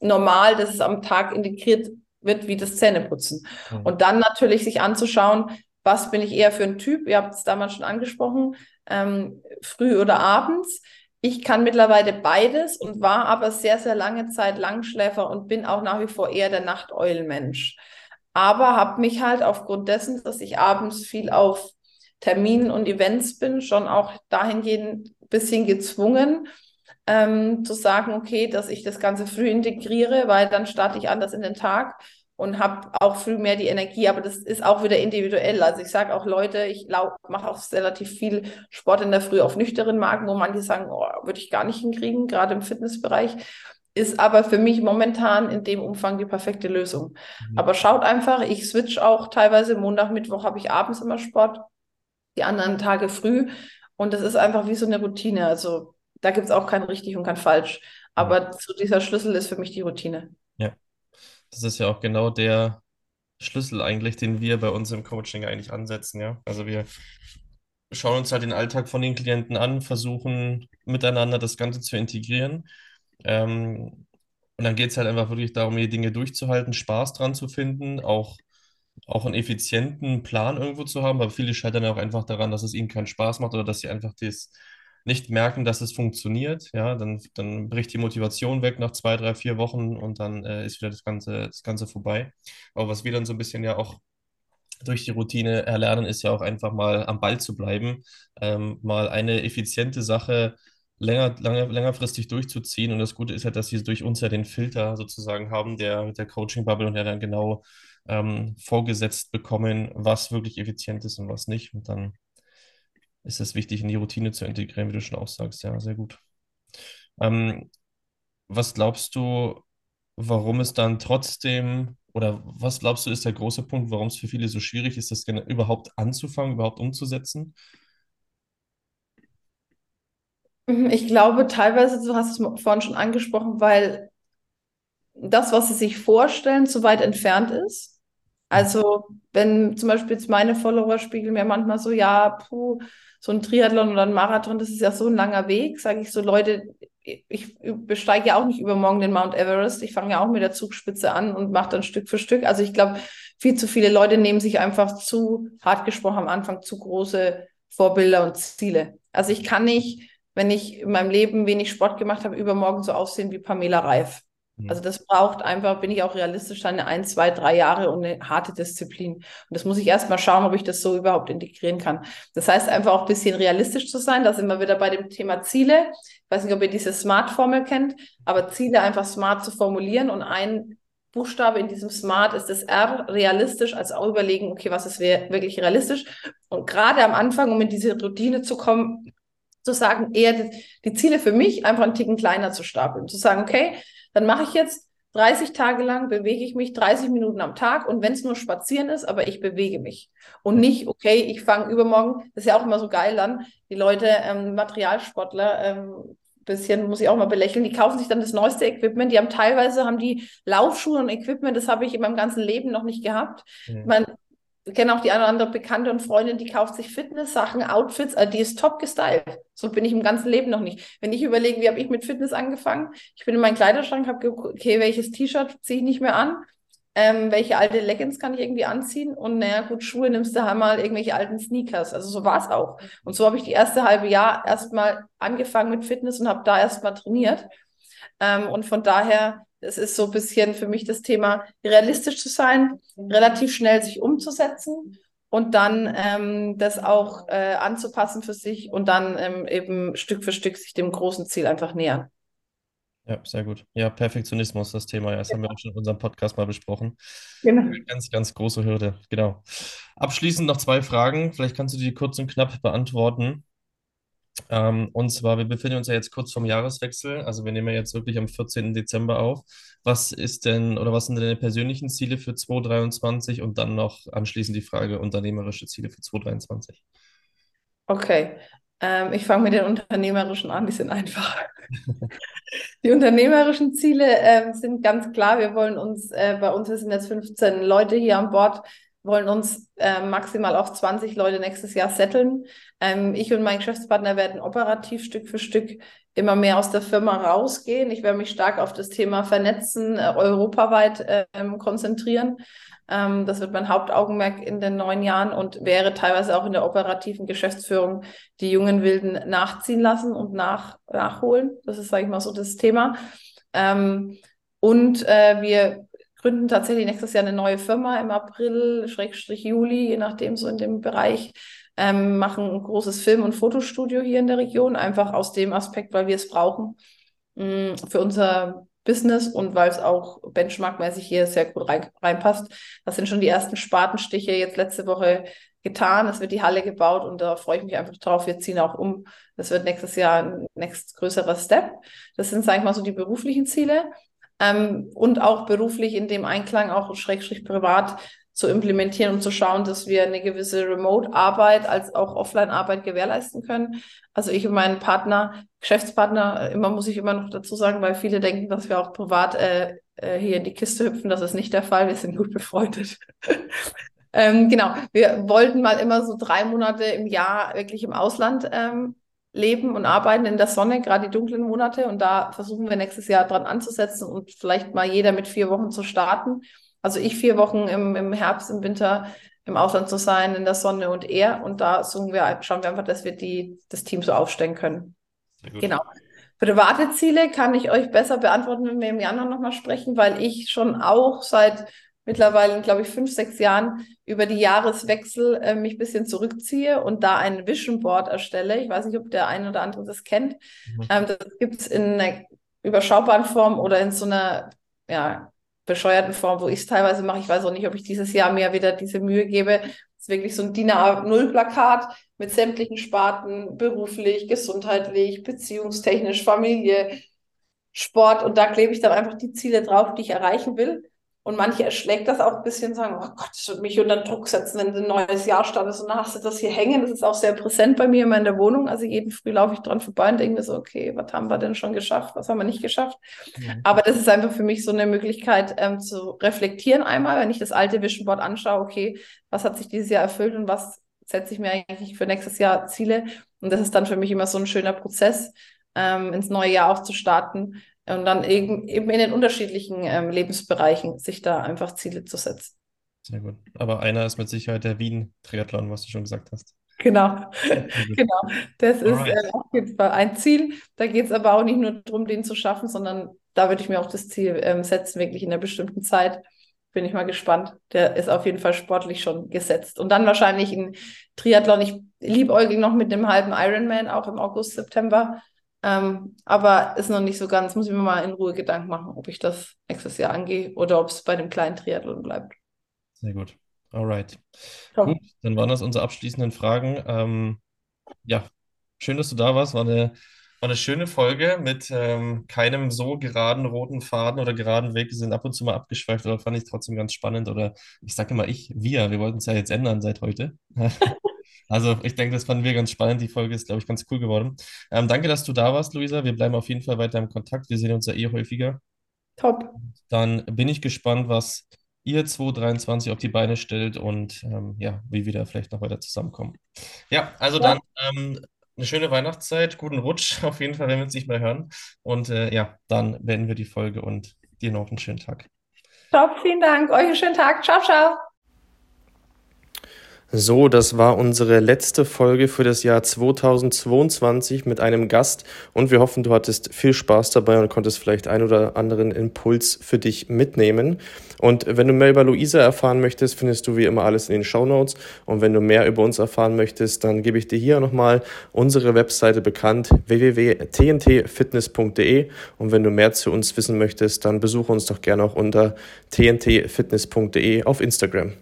normal, dass es am Tag integriert wird wie das Zähneputzen. Mhm. Und dann natürlich sich anzuschauen, was bin ich eher für ein Typ? Ihr habt es damals schon angesprochen, ähm, früh oder abends. Ich kann mittlerweile beides und war aber sehr, sehr lange Zeit Langschläfer und bin auch nach wie vor eher der Nachteulenmensch. Aber habe mich halt aufgrund dessen, dass ich abends viel auf Terminen und Events bin, schon auch dahingehend ein bisschen gezwungen, ähm, zu sagen, okay, dass ich das Ganze früh integriere, weil dann starte ich anders in den Tag und habe auch früh mehr die Energie, aber das ist auch wieder individuell. Also ich sage auch Leute, ich mache auch relativ viel Sport in der Früh auf nüchternen Magen, wo manche sagen, oh, würde ich gar nicht hinkriegen, gerade im Fitnessbereich. Ist aber für mich momentan in dem Umfang die perfekte Lösung. Mhm. Aber schaut einfach, ich switch auch teilweise Montag, Mittwoch habe ich abends immer Sport die anderen Tage früh. Und das ist einfach wie so eine Routine. Also da gibt es auch kein richtig und kein falsch. Aber so dieser Schlüssel ist für mich die Routine. Ja, das ist ja auch genau der Schlüssel eigentlich, den wir bei uns im Coaching eigentlich ansetzen. Ja, also wir schauen uns halt den Alltag von den Klienten an, versuchen miteinander das Ganze zu integrieren. Ähm, und dann geht es halt einfach wirklich darum, die Dinge durchzuhalten, Spaß dran zu finden, auch auch einen effizienten Plan irgendwo zu haben, aber viele scheitern ja auch einfach daran, dass es ihnen keinen Spaß macht oder dass sie einfach das nicht merken, dass es funktioniert. Ja, dann, dann bricht die Motivation weg nach zwei, drei, vier Wochen und dann äh, ist wieder das Ganze, das Ganze vorbei. Aber was wir dann so ein bisschen ja auch durch die Routine erlernen, ist ja auch einfach mal am Ball zu bleiben, ähm, mal eine effiziente Sache länger, lange, längerfristig durchzuziehen. Und das Gute ist halt, dass sie durch uns ja den Filter sozusagen haben, der der Coaching-Bubble und der dann genau ähm, vorgesetzt bekommen, was wirklich effizient ist und was nicht. Und dann ist es wichtig, in die Routine zu integrieren, wie du schon auch sagst. Ja, sehr gut. Ähm, was glaubst du, warum es dann trotzdem, oder was glaubst du, ist der große Punkt, warum es für viele so schwierig ist, das überhaupt anzufangen, überhaupt umzusetzen? Mhm, ich glaube teilweise, du hast es vorhin schon angesprochen, weil das, was sie sich vorstellen, zu weit entfernt ist. Also wenn zum Beispiel jetzt meine Follower spiegeln mir manchmal so, ja, puh, so ein Triathlon oder ein Marathon, das ist ja so ein langer Weg, sage ich so, Leute, ich besteige ja auch nicht übermorgen den Mount Everest. Ich fange ja auch mit der Zugspitze an und mache dann Stück für Stück. Also ich glaube, viel zu viele Leute nehmen sich einfach zu, hart gesprochen am Anfang, zu große Vorbilder und Ziele. Also ich kann nicht, wenn ich in meinem Leben wenig Sport gemacht habe, übermorgen so aussehen wie Pamela Reif. Also das braucht einfach, bin ich auch realistisch, eine ein, zwei, drei Jahre und eine harte Disziplin. Und das muss ich erstmal schauen, ob ich das so überhaupt integrieren kann. Das heißt einfach auch ein bisschen realistisch zu sein. Da sind wir wieder bei dem Thema Ziele. Ich weiß nicht, ob ihr diese Smart-Formel kennt, aber Ziele einfach smart zu formulieren und ein Buchstabe in diesem Smart ist das R, realistisch, als auch überlegen, okay, was ist wirklich realistisch? Und gerade am Anfang, um in diese Routine zu kommen, zu sagen, eher die, die Ziele für mich einfach einen Ticken kleiner zu stapeln. Zu sagen, okay, dann mache ich jetzt 30 Tage lang, bewege ich mich 30 Minuten am Tag und wenn es nur spazieren ist, aber ich bewege mich. Und nicht, okay, ich fange übermorgen, das ist ja auch immer so geil dann, die Leute, ähm, Materialsportler, ähm, bisschen, muss ich auch mal belächeln, die kaufen sich dann das neueste Equipment. Die haben teilweise, haben die Laufschuhe und Equipment, das habe ich in meinem ganzen Leben noch nicht gehabt. Mhm. Man ich kenne auch die eine oder andere Bekannte und Freundin, die kauft sich Fitness-Sachen, Outfits, also die ist top gestylt. So bin ich im ganzen Leben noch nicht. Wenn ich überlege, wie habe ich mit Fitness angefangen? Ich bin in meinen Kleiderschrank, habe geguckt, okay, welches T-Shirt ziehe ich nicht mehr an? Ähm, welche alte Leggings kann ich irgendwie anziehen? Und naja, gut, Schuhe nimmst du halt mal irgendwelche alten Sneakers. Also so war es auch. Und so habe ich die erste halbe Jahr erstmal angefangen mit Fitness und habe da erstmal trainiert. Ähm, und von daher es ist so ein bisschen für mich das Thema, realistisch zu sein, relativ schnell sich umzusetzen und dann ähm, das auch äh, anzupassen für sich und dann ähm, eben Stück für Stück sich dem großen Ziel einfach nähern. Ja, sehr gut. Ja, Perfektionismus, das Thema. Ja, das ja. haben wir auch schon in unserem Podcast mal besprochen. Genau. Ganz, ganz große Hürde. Genau. Abschließend noch zwei Fragen. Vielleicht kannst du die kurz und knapp beantworten. Ähm, und zwar, wir befinden uns ja jetzt kurz vorm Jahreswechsel, also wir nehmen ja jetzt wirklich am 14. Dezember auf. Was ist denn oder was sind denn deine persönlichen Ziele für 2023 und dann noch anschließend die Frage unternehmerische Ziele für 2023? Okay, ähm, ich fange mit den unternehmerischen an, die sind einfach. (laughs) die unternehmerischen Ziele äh, sind ganz klar. Wir wollen uns, äh, bei uns sind jetzt 15 Leute hier an Bord, wollen uns äh, maximal auf 20 Leute nächstes Jahr setteln. Ähm, ich und mein Geschäftspartner werden operativ Stück für Stück immer mehr aus der Firma rausgehen. Ich werde mich stark auf das Thema Vernetzen äh, europaweit ähm, konzentrieren. Ähm, das wird mein Hauptaugenmerk in den neun Jahren und wäre teilweise auch in der operativen Geschäftsführung die jungen Wilden nachziehen lassen und nach, nachholen. Das ist, sage ich mal, so das Thema. Ähm, und äh, wir gründen tatsächlich nächstes Jahr eine neue Firma im April, Schrägstrich Juli, je nachdem so in dem Bereich. Ähm, machen ein großes Film- und Fotostudio hier in der Region, einfach aus dem Aspekt, weil wir es brauchen mh, mm, für unser Business und weil es auch benchmarkmäßig hier sehr gut rein, reinpasst. Das sind schon die ersten Spatenstiche jetzt letzte Woche getan. Es wird die Halle gebaut und da freue ich mich einfach drauf. Wir ziehen auch um. Das wird nächstes Jahr ein nächst größerer Step. Das sind, sage ich mal, so die beruflichen Ziele ähm, und auch beruflich in dem Einklang auch schrägstrich privat zu implementieren und zu schauen, dass wir eine gewisse Remote-Arbeit als auch Offline-Arbeit gewährleisten können. Also ich und mein Partner, Geschäftspartner, immer muss ich immer noch dazu sagen, weil viele denken, dass wir auch privat äh, äh, hier in die Kiste hüpfen. Das ist nicht der Fall. Wir sind gut befreundet. (laughs) ähm, genau, wir wollten mal immer so drei Monate im Jahr wirklich im Ausland ähm, leben und arbeiten in der Sonne, gerade die dunklen Monate. Und da versuchen wir nächstes Jahr dran anzusetzen und vielleicht mal jeder mit vier Wochen zu starten. Also ich vier Wochen im, im Herbst, im Winter im Ausland zu sein, in der Sonne und er. Und da suchen wir, schauen wir einfach, dass wir die, das Team so aufstellen können. Genau. Private Ziele kann ich euch besser beantworten, wenn wir im Januar nochmal sprechen, weil ich schon auch seit mittlerweile, glaube ich, fünf, sechs Jahren über die Jahreswechsel äh, mich ein bisschen zurückziehe und da ein Vision Board erstelle. Ich weiß nicht, ob der eine oder andere das kennt. Mhm. Ähm, das gibt es in einer überschaubaren Form oder in so einer ja, bescheuerten Form, wo ich es teilweise mache. Ich weiß auch nicht, ob ich dieses Jahr mir wieder diese Mühe gebe. Es ist wirklich so ein DIN A0-Plakat mit sämtlichen Sparten, beruflich, gesundheitlich, beziehungstechnisch, Familie, Sport. Und da klebe ich dann einfach die Ziele drauf, die ich erreichen will Und manche erschlägt das auch ein bisschen, sagen, oh Gott, das wird mich unter Druck setzen, wenn ein neues Jahr startet. Und dann hast du das hier hängen. Das ist auch sehr präsent bei mir immer in der Wohnung. Also jeden Früh laufe ich dran vorbei und denke mir so, okay, was haben wir denn schon geschafft? Was haben wir nicht geschafft? Mhm. Aber das ist einfach für mich so eine Möglichkeit ähm, zu reflektieren einmal, wenn ich das alte Vision Board anschaue, okay, was hat sich dieses Jahr erfüllt und was setze ich mir eigentlich für nächstes Jahr Ziele? Und das ist dann für mich immer so ein schöner Prozess, ähm, ins neue Jahr auch zu starten, und dann eben, eben in den unterschiedlichen ähm, Lebensbereichen sich da einfach Ziele zu setzen. Sehr gut. Aber einer ist mit Sicherheit der Wien-Triathlon, was du schon gesagt hast. Genau, (laughs) genau. Das Alright. ist äh, auf jeden Fall ein Ziel. Da geht es aber auch nicht nur darum, den zu schaffen, sondern da würde ich mir auch das Ziel ähm, setzen, wirklich in einer bestimmten Zeit. Bin ich mal gespannt. Der ist auf jeden Fall sportlich schon gesetzt. Und dann wahrscheinlich ein Triathlon. Ich liebäugel noch mit dem halben Ironman, auch im August, September. Ähm, aber ist noch nicht so ganz, muss ich mir mal in Ruhe Gedanken machen, ob ich das nächstes Jahr angehe oder ob es bei dem kleinen Triathlon bleibt. Sehr gut. Alright. Gut, dann waren das unsere abschließenden Fragen. Ähm, ja, schön, dass du da warst. War eine, war eine schöne Folge mit ähm, keinem so geraden roten Faden oder geraden Weg. Wir sind ab und zu mal abgeschweift, aber fand ich trotzdem ganz spannend. Oder ich sage immer ich, wir, wir wollten es ja jetzt ändern seit heute. (laughs) Also ich denke, das fanden wir ganz spannend. Die Folge ist, glaube ich, ganz cool geworden. Ähm, danke, dass du da warst, Luisa. Wir bleiben auf jeden Fall weiter im Kontakt. Wir sehen uns ja eh häufiger. Top. Dann bin ich gespannt, was ihr 2023 auf die Beine stellt und ähm, ja, wie wir da vielleicht noch weiter zusammenkommen. Ja, also ja. dann ähm, eine schöne Weihnachtszeit, guten Rutsch (laughs) auf jeden Fall, wenn wir uns nicht mehr hören. Und äh, ja, dann beenden wir die Folge und dir noch einen schönen Tag. Top, vielen Dank. Euch einen schönen Tag. Ciao, ciao. So, das war unsere letzte Folge für das Jahr 2022 mit einem Gast und wir hoffen, du hattest viel Spaß dabei und konntest vielleicht ein oder anderen Impuls für dich mitnehmen. Und wenn du mehr über Luisa erfahren möchtest, findest du wie immer alles in den Show Notes. Und wenn du mehr über uns erfahren möchtest, dann gebe ich dir hier nochmal unsere Webseite bekannt, www.tntfitness.de. Und wenn du mehr zu uns wissen möchtest, dann besuche uns doch gerne auch unter tntfitness.de auf Instagram.